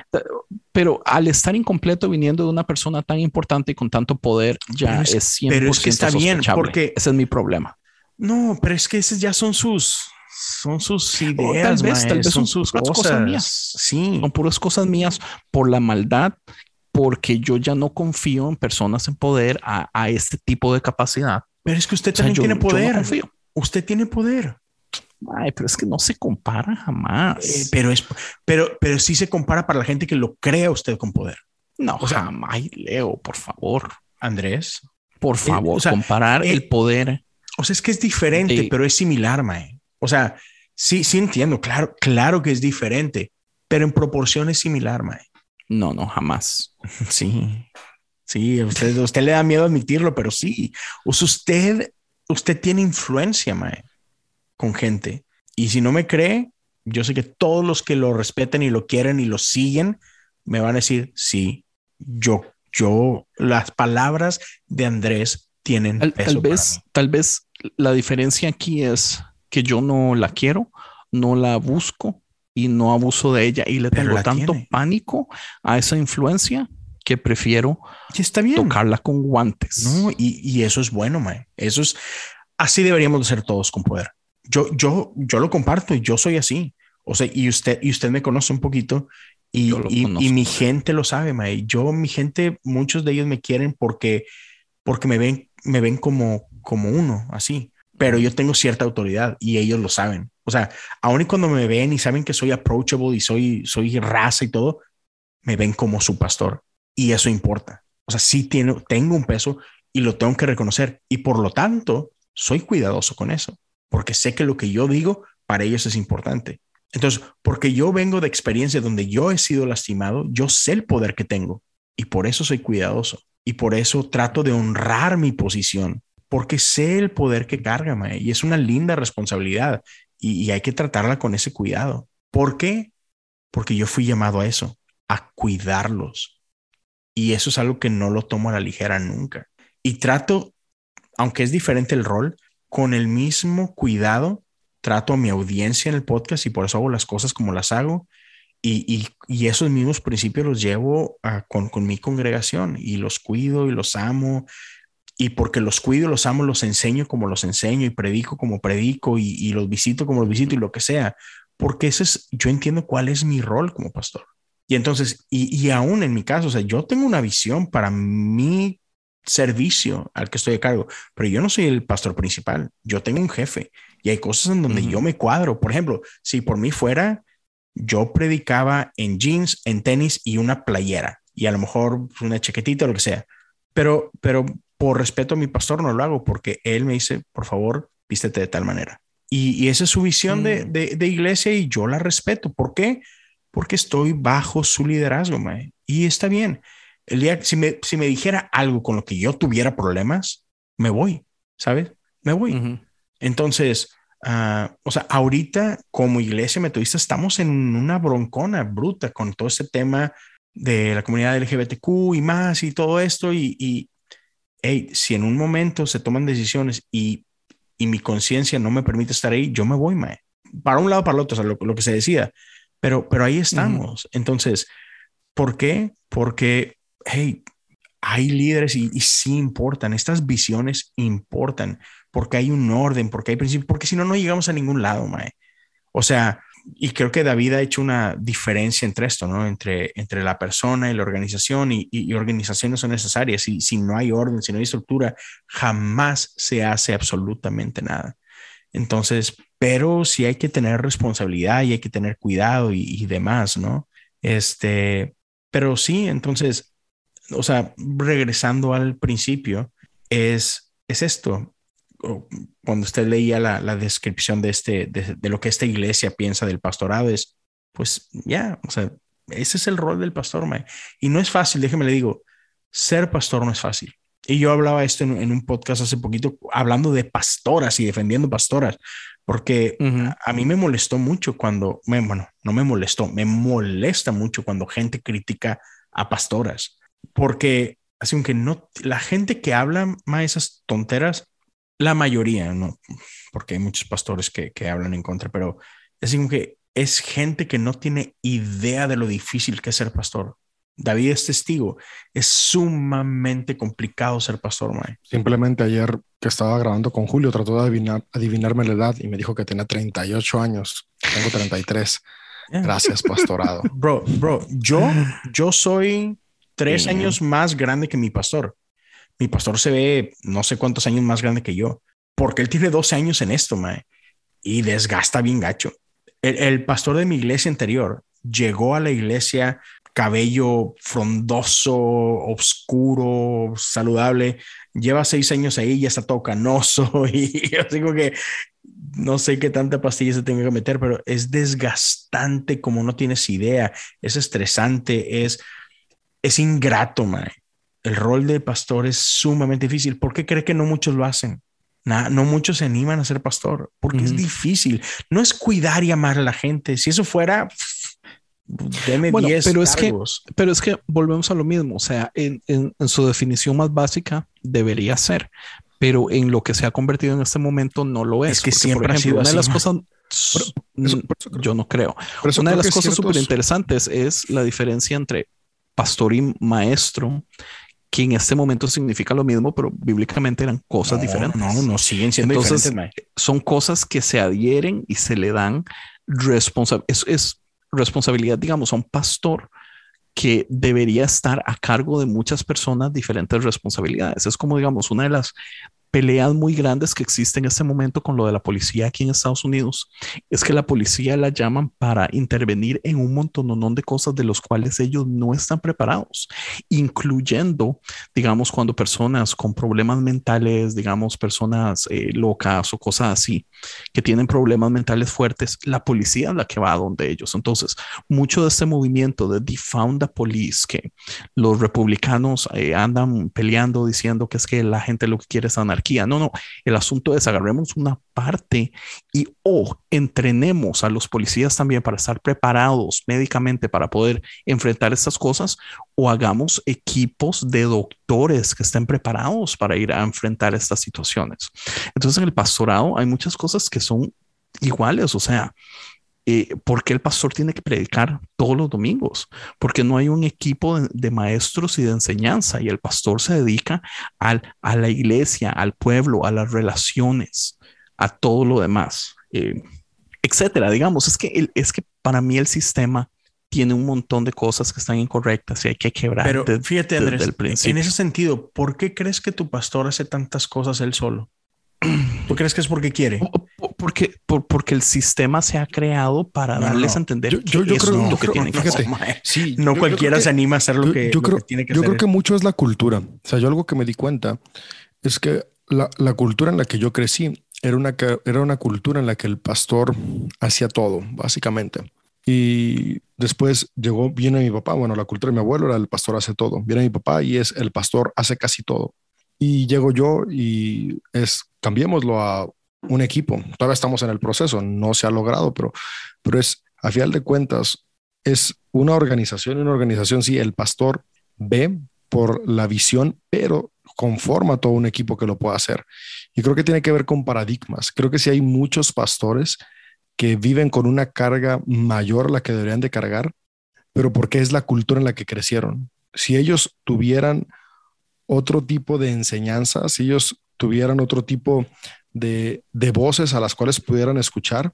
pero- al estar incompleto viniendo de una persona tan importante y con tanto poder, ya Pero es- es, 100% pero es que está bien, porque- ese es mi problema. No, pero es que esas ya son sus, son sus ideas. O tal vez- tal vez son son sus cosas. cosas mías. Sí. Son puras cosas mías por la maldad, porque yo ya no confío en personas en poder a, a este tipo de capacidad. Pero es que usted O sea, también yo- tiene yo no poder. confío. usted tiene poder. Ay, pero es que no se compara jamás. Eh, pero es, pero, pero sí se compara para la gente que lo crea usted con poder. no, o sea- jamás, Leo, por favor. Andrés. Por favor, o sea, comparar eh, el poder. O sea, es que es diferente, pero es similar, mae. O sea, sí, sí entiendo, claro, claro que es diferente, pero en proporción es similar, mae. No, no, jamás. [LAUGHS] Sí, sí, usted, usted le da miedo admitirlo, pero sí. O sea, usted, usted tiene influencia, mae, con gente. Y si no me cree, yo sé que todos los que lo respeten y lo quieren y lo siguen, me van a decir, sí, yo, yo, las palabras de Andrés tienen Tal, peso tal para vez, mí. tal vez la diferencia aquí es que yo no la quiero, no la busco y no abuso de ella y le Pero tengo tanto tiene. pánico a esa influencia que prefiero Y está bien. tocarla con guantes. No, y, y eso es bueno, mae. Eso es así deberíamos de ser todos con poder. Yo, yo, yo lo comparto y yo soy así. O sea, y usted, y usted me conoce un poquito y, mi gente lo sabe, mae. Yo, mi gente, muchos de ellos me quieren porque, porque me ven, me ven como, como uno, así. Pero yo tengo cierta autoridad y ellos lo saben. O sea, aun y cuando me ven y saben que soy approachable y soy, soy raza y todo, me ven como su pastor y eso importa. O sea, sí tiene, tengo un peso y lo tengo que reconocer y por lo tanto soy cuidadoso con eso porque sé que lo que yo digo para ellos es importante. Entonces, porque yo vengo de experiencia donde yo he sido lastimado, yo sé el poder que tengo y por eso soy cuidadoso y por eso trato de honrar mi posición porque sé el poder que carga mae, y es una linda responsabilidad y, y hay que tratarla con ese cuidado. ¿Por qué? Porque yo fui llamado a eso, a cuidarlos. Y eso es algo que no lo tomo a la ligera nunca. Y trato, aunque es diferente el rol, con el mismo cuidado, trato a mi audiencia en el podcast y por eso hago las cosas como las hago. Y, esos mismos principios los llevo con, mi congregación y los cuido y los amo. y porque los cuido, los amo, los enseño como los enseño y predico como predico y, y los visito como los visito y lo que sea, porque ese es, yo entiendo cuál es mi rol como pastor. Y entonces, y, y aún en mi caso, o sea, yo tengo una visión para mi servicio al que estoy a cargo, pero yo no soy el pastor principal, yo tengo un jefe y hay cosas en donde yo me cuadro. Por ejemplo, si por mí fuera, yo predicaba en jeans, en tenis y una playera y a lo mejor una chaquetita o lo que sea. Pero, pero por respeto a mi pastor no lo hago porque él me dice, por favor, vístete de tal manera. Y, esa es su visión de, mm. de, de, iglesia y yo la respeto. ¿Por qué? Porque estoy bajo su liderazgo, mae. Y está bien. El día, si me, si me dijera algo con lo que yo tuviera problemas, me voy, ¿sabes? Me voy. Entonces, uh, o sea, ahorita como iglesia metodista estamos en una broncona bruta con todo ese tema de la comunidad LGBTQ y más y todo esto y, y hey, si en un momento se toman decisiones y, y mi conciencia no me permite estar ahí, yo me voy, mae. Para un lado, para el otro, o sea, lo, lo que se decida. Pero, pero ahí estamos. Entonces, ¿por qué? Porque, hey, hay líderes y, y, sí importan, estas visiones importan, porque hay un orden, porque hay principios, porque si no, no llegamos a ningún lado, mae. O sea, y creo que David ha hecho una diferencia entre esto, ¿no? Entre, entre la persona y la organización y, y, organizaciones son necesarias. Y si no hay orden, si no hay estructura, jamás se hace absolutamente nada. Entonces, pero sí hay que tener responsabilidad y hay que tener cuidado y, y demás, ¿no? Este, pero sí, entonces, o sea, regresando al principio, es, es esto, cuando usted leía la, la descripción de, este, de, de, lo que esta iglesia piensa del pastorado, es, pues ya, o sea, ese es el rol del pastor, mae. y no es fácil, déjeme le digo, ser pastor no es fácil. Y yo hablaba esto en, en un podcast hace poquito, hablando de pastoras y defendiendo pastoras, porque uh -huh. a, a, mí me molestó mucho cuando, me, bueno, no me molestó, me molesta mucho cuando gente critica a pastoras, porque así aunque no, la gente que habla más esas tonteras, la mayoría, no, porque hay muchos pastores que, que hablan en contra, pero es como que es gente que no tiene idea de lo difícil que es ser pastor. David es testigo. Es sumamente complicado ser pastor, Mae. Simplemente ayer que estaba grabando con Julio, trató de adivinar, adivinarme la edad y me dijo que tenía 38 años. Tengo 33. Yeah. [LAUGHS] Gracias, pastorado. Bro, bro, yo, yo soy tres años más grande que mi pastor mi pastor se ve no sé cuántos años más grande que yo, porque él tiene 12 años en esto, mae, y desgasta bien gacho. El, el, pastor de mi iglesia anterior llegó a la iglesia cabello frondoso, oscuro, saludable, lleva seis años ahí, ya está todo canoso [LAUGHS] y yo digo que no sé qué tanta pastilla se tenga que meter, pero es desgastante como no tienes idea, es estresante, es, es ingrato, mae el rol de pastor es sumamente difícil. ¿Por qué cree que no muchos lo hacen? Nah, no muchos se animan a ser pastor porque es difícil. No es cuidar y amar a la gente. Si eso fuera, deme bueno, 10 pero cargos. es que, pero es que volvemos a lo mismo. O sea, en, en, en, su definición más básica debería ser, pero en lo que se ha convertido en este momento no lo es. Es que porque, siempre por ejemplo, ha sido una así, de las cosas, por, eso, por eso yo no creo. Una de las cosas súper interesantes es la diferencia entre pastor y maestro que en este momento significa lo mismo, pero bíblicamente eran cosas no, diferentes. No, no siguen siendo Entonces, diferentes. Son cosas que se adhieren y se le dan responsabilidad. Es, es, responsabilidad, digamos, a un pastor que debería estar a cargo de muchas personas diferentes responsabilidades. Es como, digamos, una de las peleas muy grandes que existen en este momento con lo de la policía aquí en Estados Unidos es que la policía la llaman para intervenir en un montón de cosas de los cuales ellos no están preparados, incluyendo, digamos, cuando personas con problemas mentales, digamos, personas eh, locas o cosas así, que tienen problemas mentales fuertes, la policía es la que va a donde ellos. Entonces, mucho de este movimiento de defund the police, que los republicanos eh, andan peleando diciendo que es que la gente lo que quiere es no, no, el asunto es agarremos una parte y o oh, entrenemos a los policías también para estar preparados médicamente para poder enfrentar estas cosas o hagamos equipos de doctores que estén preparados para ir a enfrentar estas situaciones. Entonces en el pastorado hay muchas cosas que son iguales, o sea, eh, ¿por qué el pastor tiene que predicar todos los domingos? Porque no hay un equipo de, maestros y de enseñanza y el pastor se dedica al, a la iglesia, al pueblo, a las relaciones, a todo lo demás, eh, etcétera. Digamos, es que, es que para mí el sistema tiene un montón de cosas que están incorrectas y hay que quebrar. Pero fíjate, Andrés, en ese sentido, ¿por qué crees que tu pastor hace tantas cosas él solo? ¿Tú crees que es porque quiere? Porque, porque el sistema se ha creado para darles a entender yo, yo, creo, lo que tiene que hacer. no cualquiera se anima a hacer lo que, yo creo, que tiene que Yo creo que mucho es la cultura. O sea, yo algo que me di cuenta es que la, la cultura en la que yo crecí era una, era una cultura en la que el pastor hacía todo, básicamente. Y después llegó, viene mi papá, bueno, la cultura de mi abuelo era el pastor hace todo. Viene mi papá y es el pastor hace casi todo. Y llego yo y es, cambiémoslo a un equipo. Todavía estamos en el proceso, no se ha logrado, pero, pero es, a final de cuentas, es una organización, una organización, sí, el pastor ve por la visión, pero conforma todo un equipo que lo pueda hacer. Y creo que tiene que ver con paradigmas. Creo que si hay muchos pastores que viven con una carga mayor la que deberían de cargar, pero porque es la cultura en la que crecieron. Si ellos tuvieran otro tipo de enseñanza, si ellos tuvieran otro tipo de, de voces a las cuales pudieran escuchar,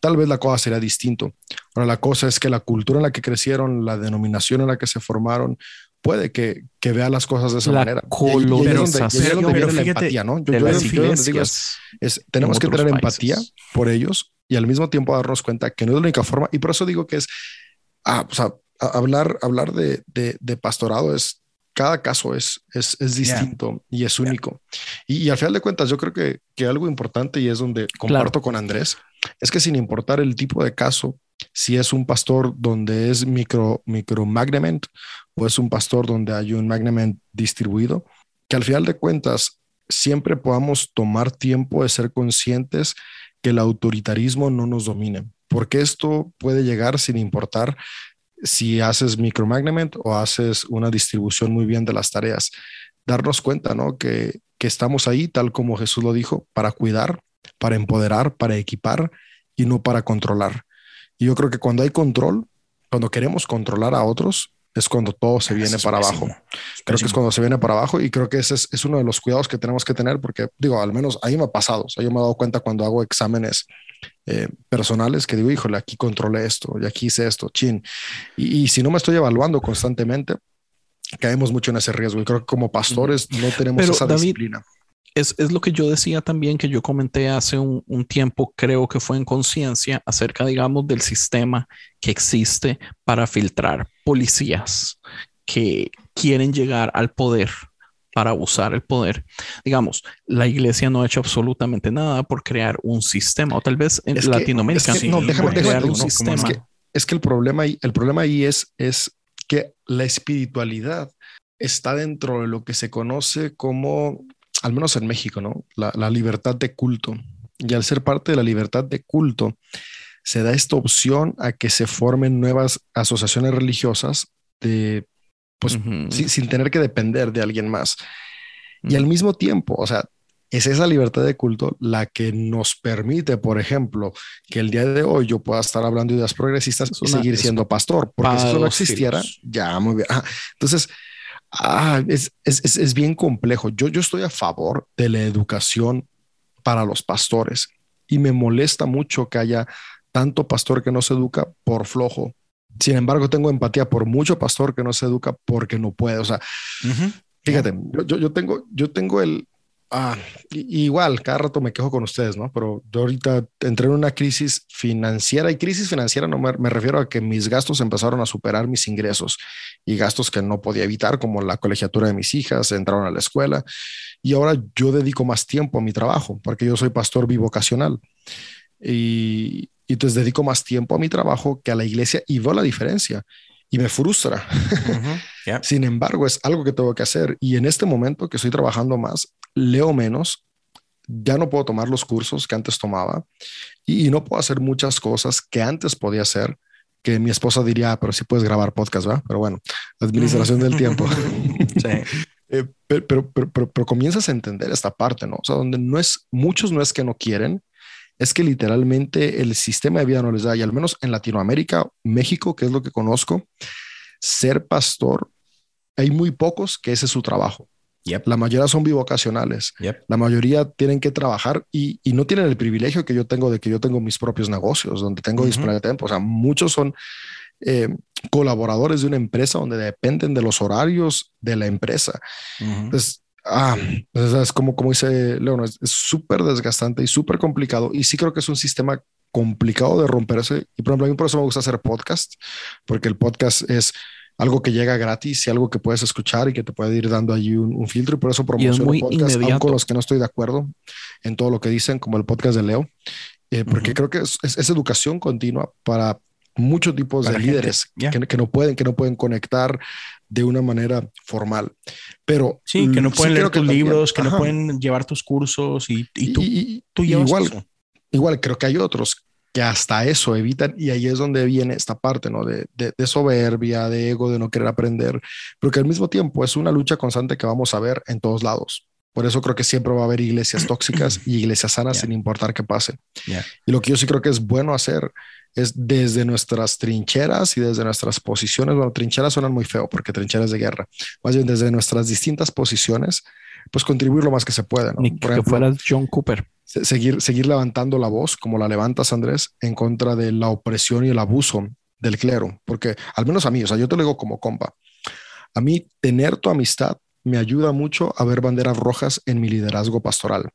tal vez la cosa sería distinto. Ahora, la cosa es que la cultura en la que crecieron, la denominación en la que se formaron, puede que, que vea las cosas de esa manera. Colonización. Pero, la empatía, ¿no? Yo, yo, digo es, tenemos que tener empatía por ellos y al mismo tiempo darnos cuenta que no es la única forma. Y por eso digo que es, ah, o sea, hablar, hablar de, de, de pastorado es cada caso es, es, es distinto y es único. Y, al final de cuentas, yo creo que, que algo importante y es donde comparto con Andrés, es que sin importar el tipo de caso, si es un pastor donde es micro, micro magnement o es un pastor donde hay un magnement distribuido, que al final de cuentas siempre podamos tomar tiempo de ser conscientes que el autoritarismo no nos domine, porque esto puede llegar sin importar si haces micromanagement o haces una distribución muy bien de las tareas. Darnos cuenta, ¿no? Que, que estamos ahí, tal como Jesús lo dijo, para cuidar, para empoderar, para equipar y no para controlar. Y yo creo que cuando hay control, cuando queremos controlar a otros, es cuando todo se viene para abajo. Creo que es cuando se viene para abajo y creo que ese es, es, uno de los cuidados que tenemos que tener porque, digo, al menos ahí me ha pasado. O sea, yo me he dado cuenta cuando hago exámenes eh, personales que digo, híjole, aquí controlé esto y aquí hice esto, chin. Y, si no me estoy evaluando constantemente, caemos mucho en ese riesgo. Y creo que como pastores no tenemos esa disciplina. Es, es, lo que yo decía también, que yo comenté hace un, un tiempo, creo que fue en conciencia, acerca, digamos, del sistema que existe para filtrar policías que quieren llegar al poder para abusar el poder. Digamos, la iglesia no ha hecho absolutamente nada por crear un sistema, o tal vez en Latinoamérica. no, déjame, crear un sistema. Es que, el problema ahí, el problema ahí es, es que la espiritualidad está dentro de lo que se conoce como, al menos en México, ¿no? La, la libertad de culto. Y al ser parte de la libertad de culto, se da esta opción a que se formen nuevas asociaciones religiosas de pues sin, tener que depender de alguien más. Y al mismo tiempo, o sea, es esa libertad de culto la que nos permite, por ejemplo, que el día de hoy yo pueda estar hablando de ideas progresistas y seguir siendo pastor, porque si eso no existiera, ya muy bien. entonces, ah, es, es, es, bien complejo. Yo, yo estoy a favor de la educación para los pastores y me molesta mucho que haya tanto pastor que no se educa por flojo sin embargo, tengo empatía por mucho pastor que no se educa porque no puede. O sea, fíjate, yo, yo, tengo, yo tengo el, ah, igual, cada rato me quejo con ustedes, ¿no? Pero yo ahorita entré en una crisis financiera y crisis financiera no me, me, refiero a que mis gastos empezaron a superar mis ingresos y gastos que no podía evitar, como la colegiatura de mis hijas, entraron a la escuela y ahora yo dedico más tiempo a mi trabajo porque yo soy pastor bivocacional. Y, y entonces dedico más tiempo a mi trabajo que a la iglesia y veo la diferencia y me frustra. [LAUGHS] Sin embargo, es algo que tengo que hacer y en este momento que estoy trabajando más, leo menos, ya no puedo tomar los cursos que antes tomaba y, no puedo hacer muchas cosas que antes podía hacer que mi esposa diría, ah, pero sí puedes grabar podcast, ¿verdad? Pero bueno, administración del tiempo. [LAUGHS] Eh, pero, pero, pero, pero, comienzas a entender esta parte, ¿no? O sea, donde no es, muchos no es que no quieren, es que literalmente el sistema de vida no les da, y al menos en Latinoamérica, México, que es lo que conozco, ser pastor, hay muy pocos que ese es su trabajo. La mayoría son bivocacionales. La mayoría tienen que trabajar y, no tienen el privilegio que yo tengo de que yo tengo mis propios negocios, donde tengo disponible tiempo. O sea, muchos son eh, colaboradores de una empresa donde dependen de los horarios de la empresa. Entonces, ah, es como, como dice León, es súper desgastante y súper complicado. Y sí creo que es un sistema complicado de romperse. Y por ejemplo, a mí por eso me gusta hacer podcast, porque el podcast es algo que llega gratis y algo que puedes escuchar y que te puede ir dando allí un, filtro. Y por eso promociono podcast, con los que no estoy de acuerdo en todo lo que dicen, como el podcast de Leo, eh, porque creo que es, educación continua para muchos tipos de líderes que, no pueden, que no pueden conectar de una manera formal. Pero sí, que no pueden leer tus libros, que no pueden llevar tus cursos y, tú, tú igual, igual creo que hay otros que hasta eso evitan y ahí es donde viene esta parte, ¿no? De, de, soberbia, de ego, de no querer aprender, pero que al mismo tiempo es una lucha constante que vamos a ver en todos lados. Por eso creo que siempre va a haber iglesias tóxicas y iglesias sanas sin importar qué pase. Y lo que yo sí creo que es bueno hacer es desde nuestras trincheras y desde nuestras posiciones, bueno, trincheras suenan muy feo porque trincheras de guerra, más bien desde nuestras distintas posiciones, pues contribuir lo más que se pueda. ¿no? Por que fueras John Cooper seguir, seguir levantando la voz, como la levantas, Andrés, en contra de la opresión y el abuso del clero, porque al menos a mí, o sea, yo te lo digo como compa, a mí tener tu amistad me ayuda mucho a ver banderas rojas en mi liderazgo pastoral.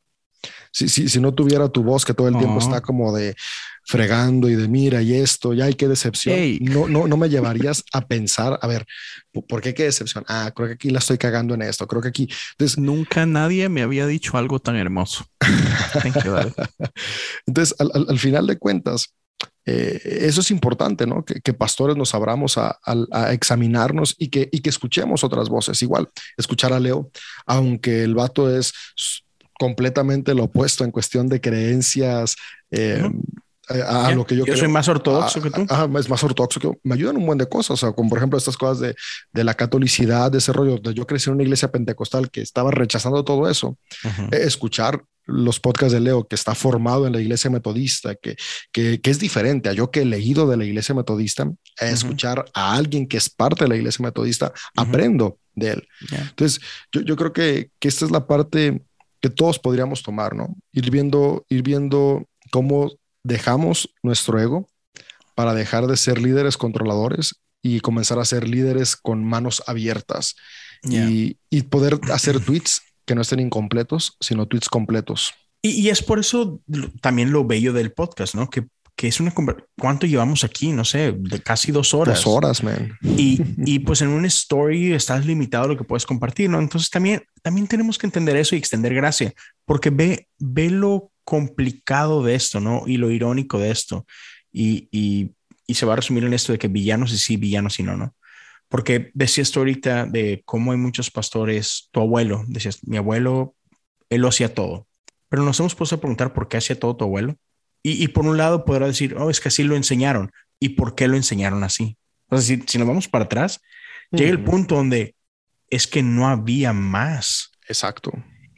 Si, si, si no tuviera tu voz que todo el tiempo está como de fregando y de mira y esto, ya hay qué decepción. No, no, no me llevarías a pensar, a ver, ¿por qué qué decepción? Ah, creo que aquí la estoy cagando en esto, creo que aquí. Entonces, nunca nadie me había dicho algo tan hermoso. [LAUGHS] Entonces, al, final de cuentas, eh, eso es importante, ¿no? Que, pastores nos abramos a, a, examinarnos y que, y que escuchemos otras voces. Igual, escuchar a Leo, aunque el vato es completamente lo opuesto en cuestión de creencias, eh, eh, a, lo que yo, yo soy más ortodoxo que tú. es más ortodoxo que me ayudan un buen de cosas, o sea, como por ejemplo estas cosas de, de la catolicidad, de ese rollo. Yo crecí en una iglesia pentecostal que estaba rechazando todo eso. Eh, escuchar los podcasts de Leo, que está formado en la iglesia metodista, que, que, que, es diferente a yo que he leído de la iglesia metodista, escuchar a alguien que es parte de la iglesia metodista, aprendo de él. Entonces, yo, yo creo que, que esta es la parte que todos podríamos tomar, ¿no? Ir viendo, ir viendo cómo dejamos nuestro ego para dejar de ser líderes controladores y comenzar a ser líderes con manos abiertas y, poder hacer tweets que no estén incompletos, sino tweets completos. Y, es por eso también lo bello del podcast, ¿no? Que, que es una... ¿Cuánto llevamos aquí? No sé, de casi dos horas. Dos horas, man. Y, y pues en un story estás limitado a lo que puedes compartir, ¿no? Entonces también, también tenemos que entender eso y extender gracia, porque ve, ve lo complicado de esto, ¿no? Y lo irónico de esto. Y, y, y, se va a resumir en esto de que villanos y sí, villanos y no, ¿no? Porque decías tú ahorita de cómo hay muchos pastores, tu abuelo, decías, mi abuelo, él lo hacía todo. Pero nos hemos puesto a preguntar por qué hacía todo tu abuelo. Y, y por un lado podrá decir, oh, es que así lo enseñaron. ¿Y por qué lo enseñaron así? O sea, si, si nos vamos para atrás, llega el punto donde es que no había más. Exacto.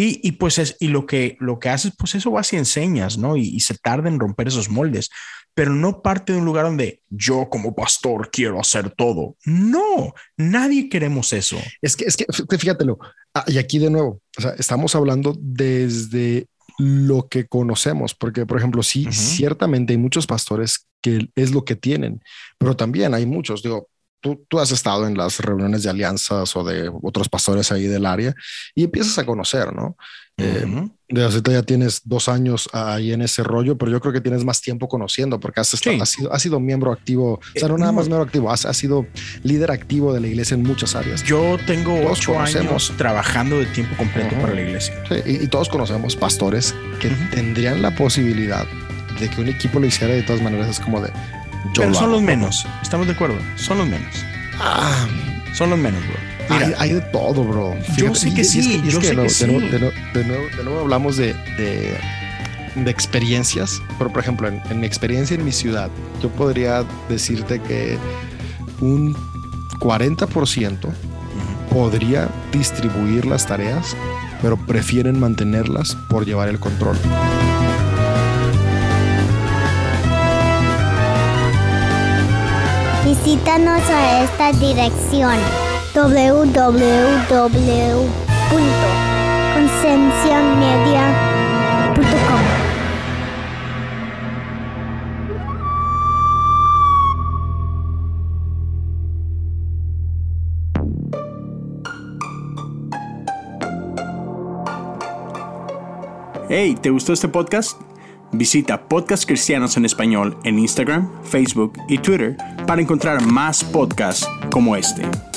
Y, pues es, y lo que, lo que haces, pues eso vas y enseñas, ¿no? Y, se tarda en romper esos moldes, pero no parte de un lugar donde yo como pastor quiero hacer todo. No, nadie queremos eso. Es que, es que, fíjatelo, ah, y aquí de nuevo, o sea, estamos hablando desde lo que conocemos, porque por ejemplo, sí, ciertamente hay muchos pastores que es lo que tienen, pero también hay muchos, digo, tú, has estado en las reuniones de alianzas o de otros pastores ahí del área y empiezas a conocer, ¿no? Eh, de ahorita ya tienes dos años ahí en ese rollo, pero yo creo que tienes más tiempo conociendo porque has, sido, sido miembro activo, o sea, no nada más miembro activo, has, sido líder activo de la iglesia en muchas áreas. Yo tengo ocho años trabajando de tiempo completo para la iglesia. y, todos conocemos pastores que tendrían la posibilidad de que un equipo lo hiciera de todas maneras, es como de, pero son los menos. Estamos de acuerdo. Son los menos. Ah, son los menos, bro. Mira, hay, de todo, bro. yo sé que sí. yo sé que sí. De, nuevo, hablamos de, de, experiencias. Pero, por ejemplo, en, mi experiencia en mi ciudad, yo podría decirte que un 40% podría distribuir las tareas, pero prefieren mantenerlas por llevar el control. Visítanos a esta dirección www.concienciamedia.com. Hey, ¿te gustó este podcast? Visita Podcast Cristianos en Español en Instagram, Facebook y Twitter para encontrar más podcasts como este.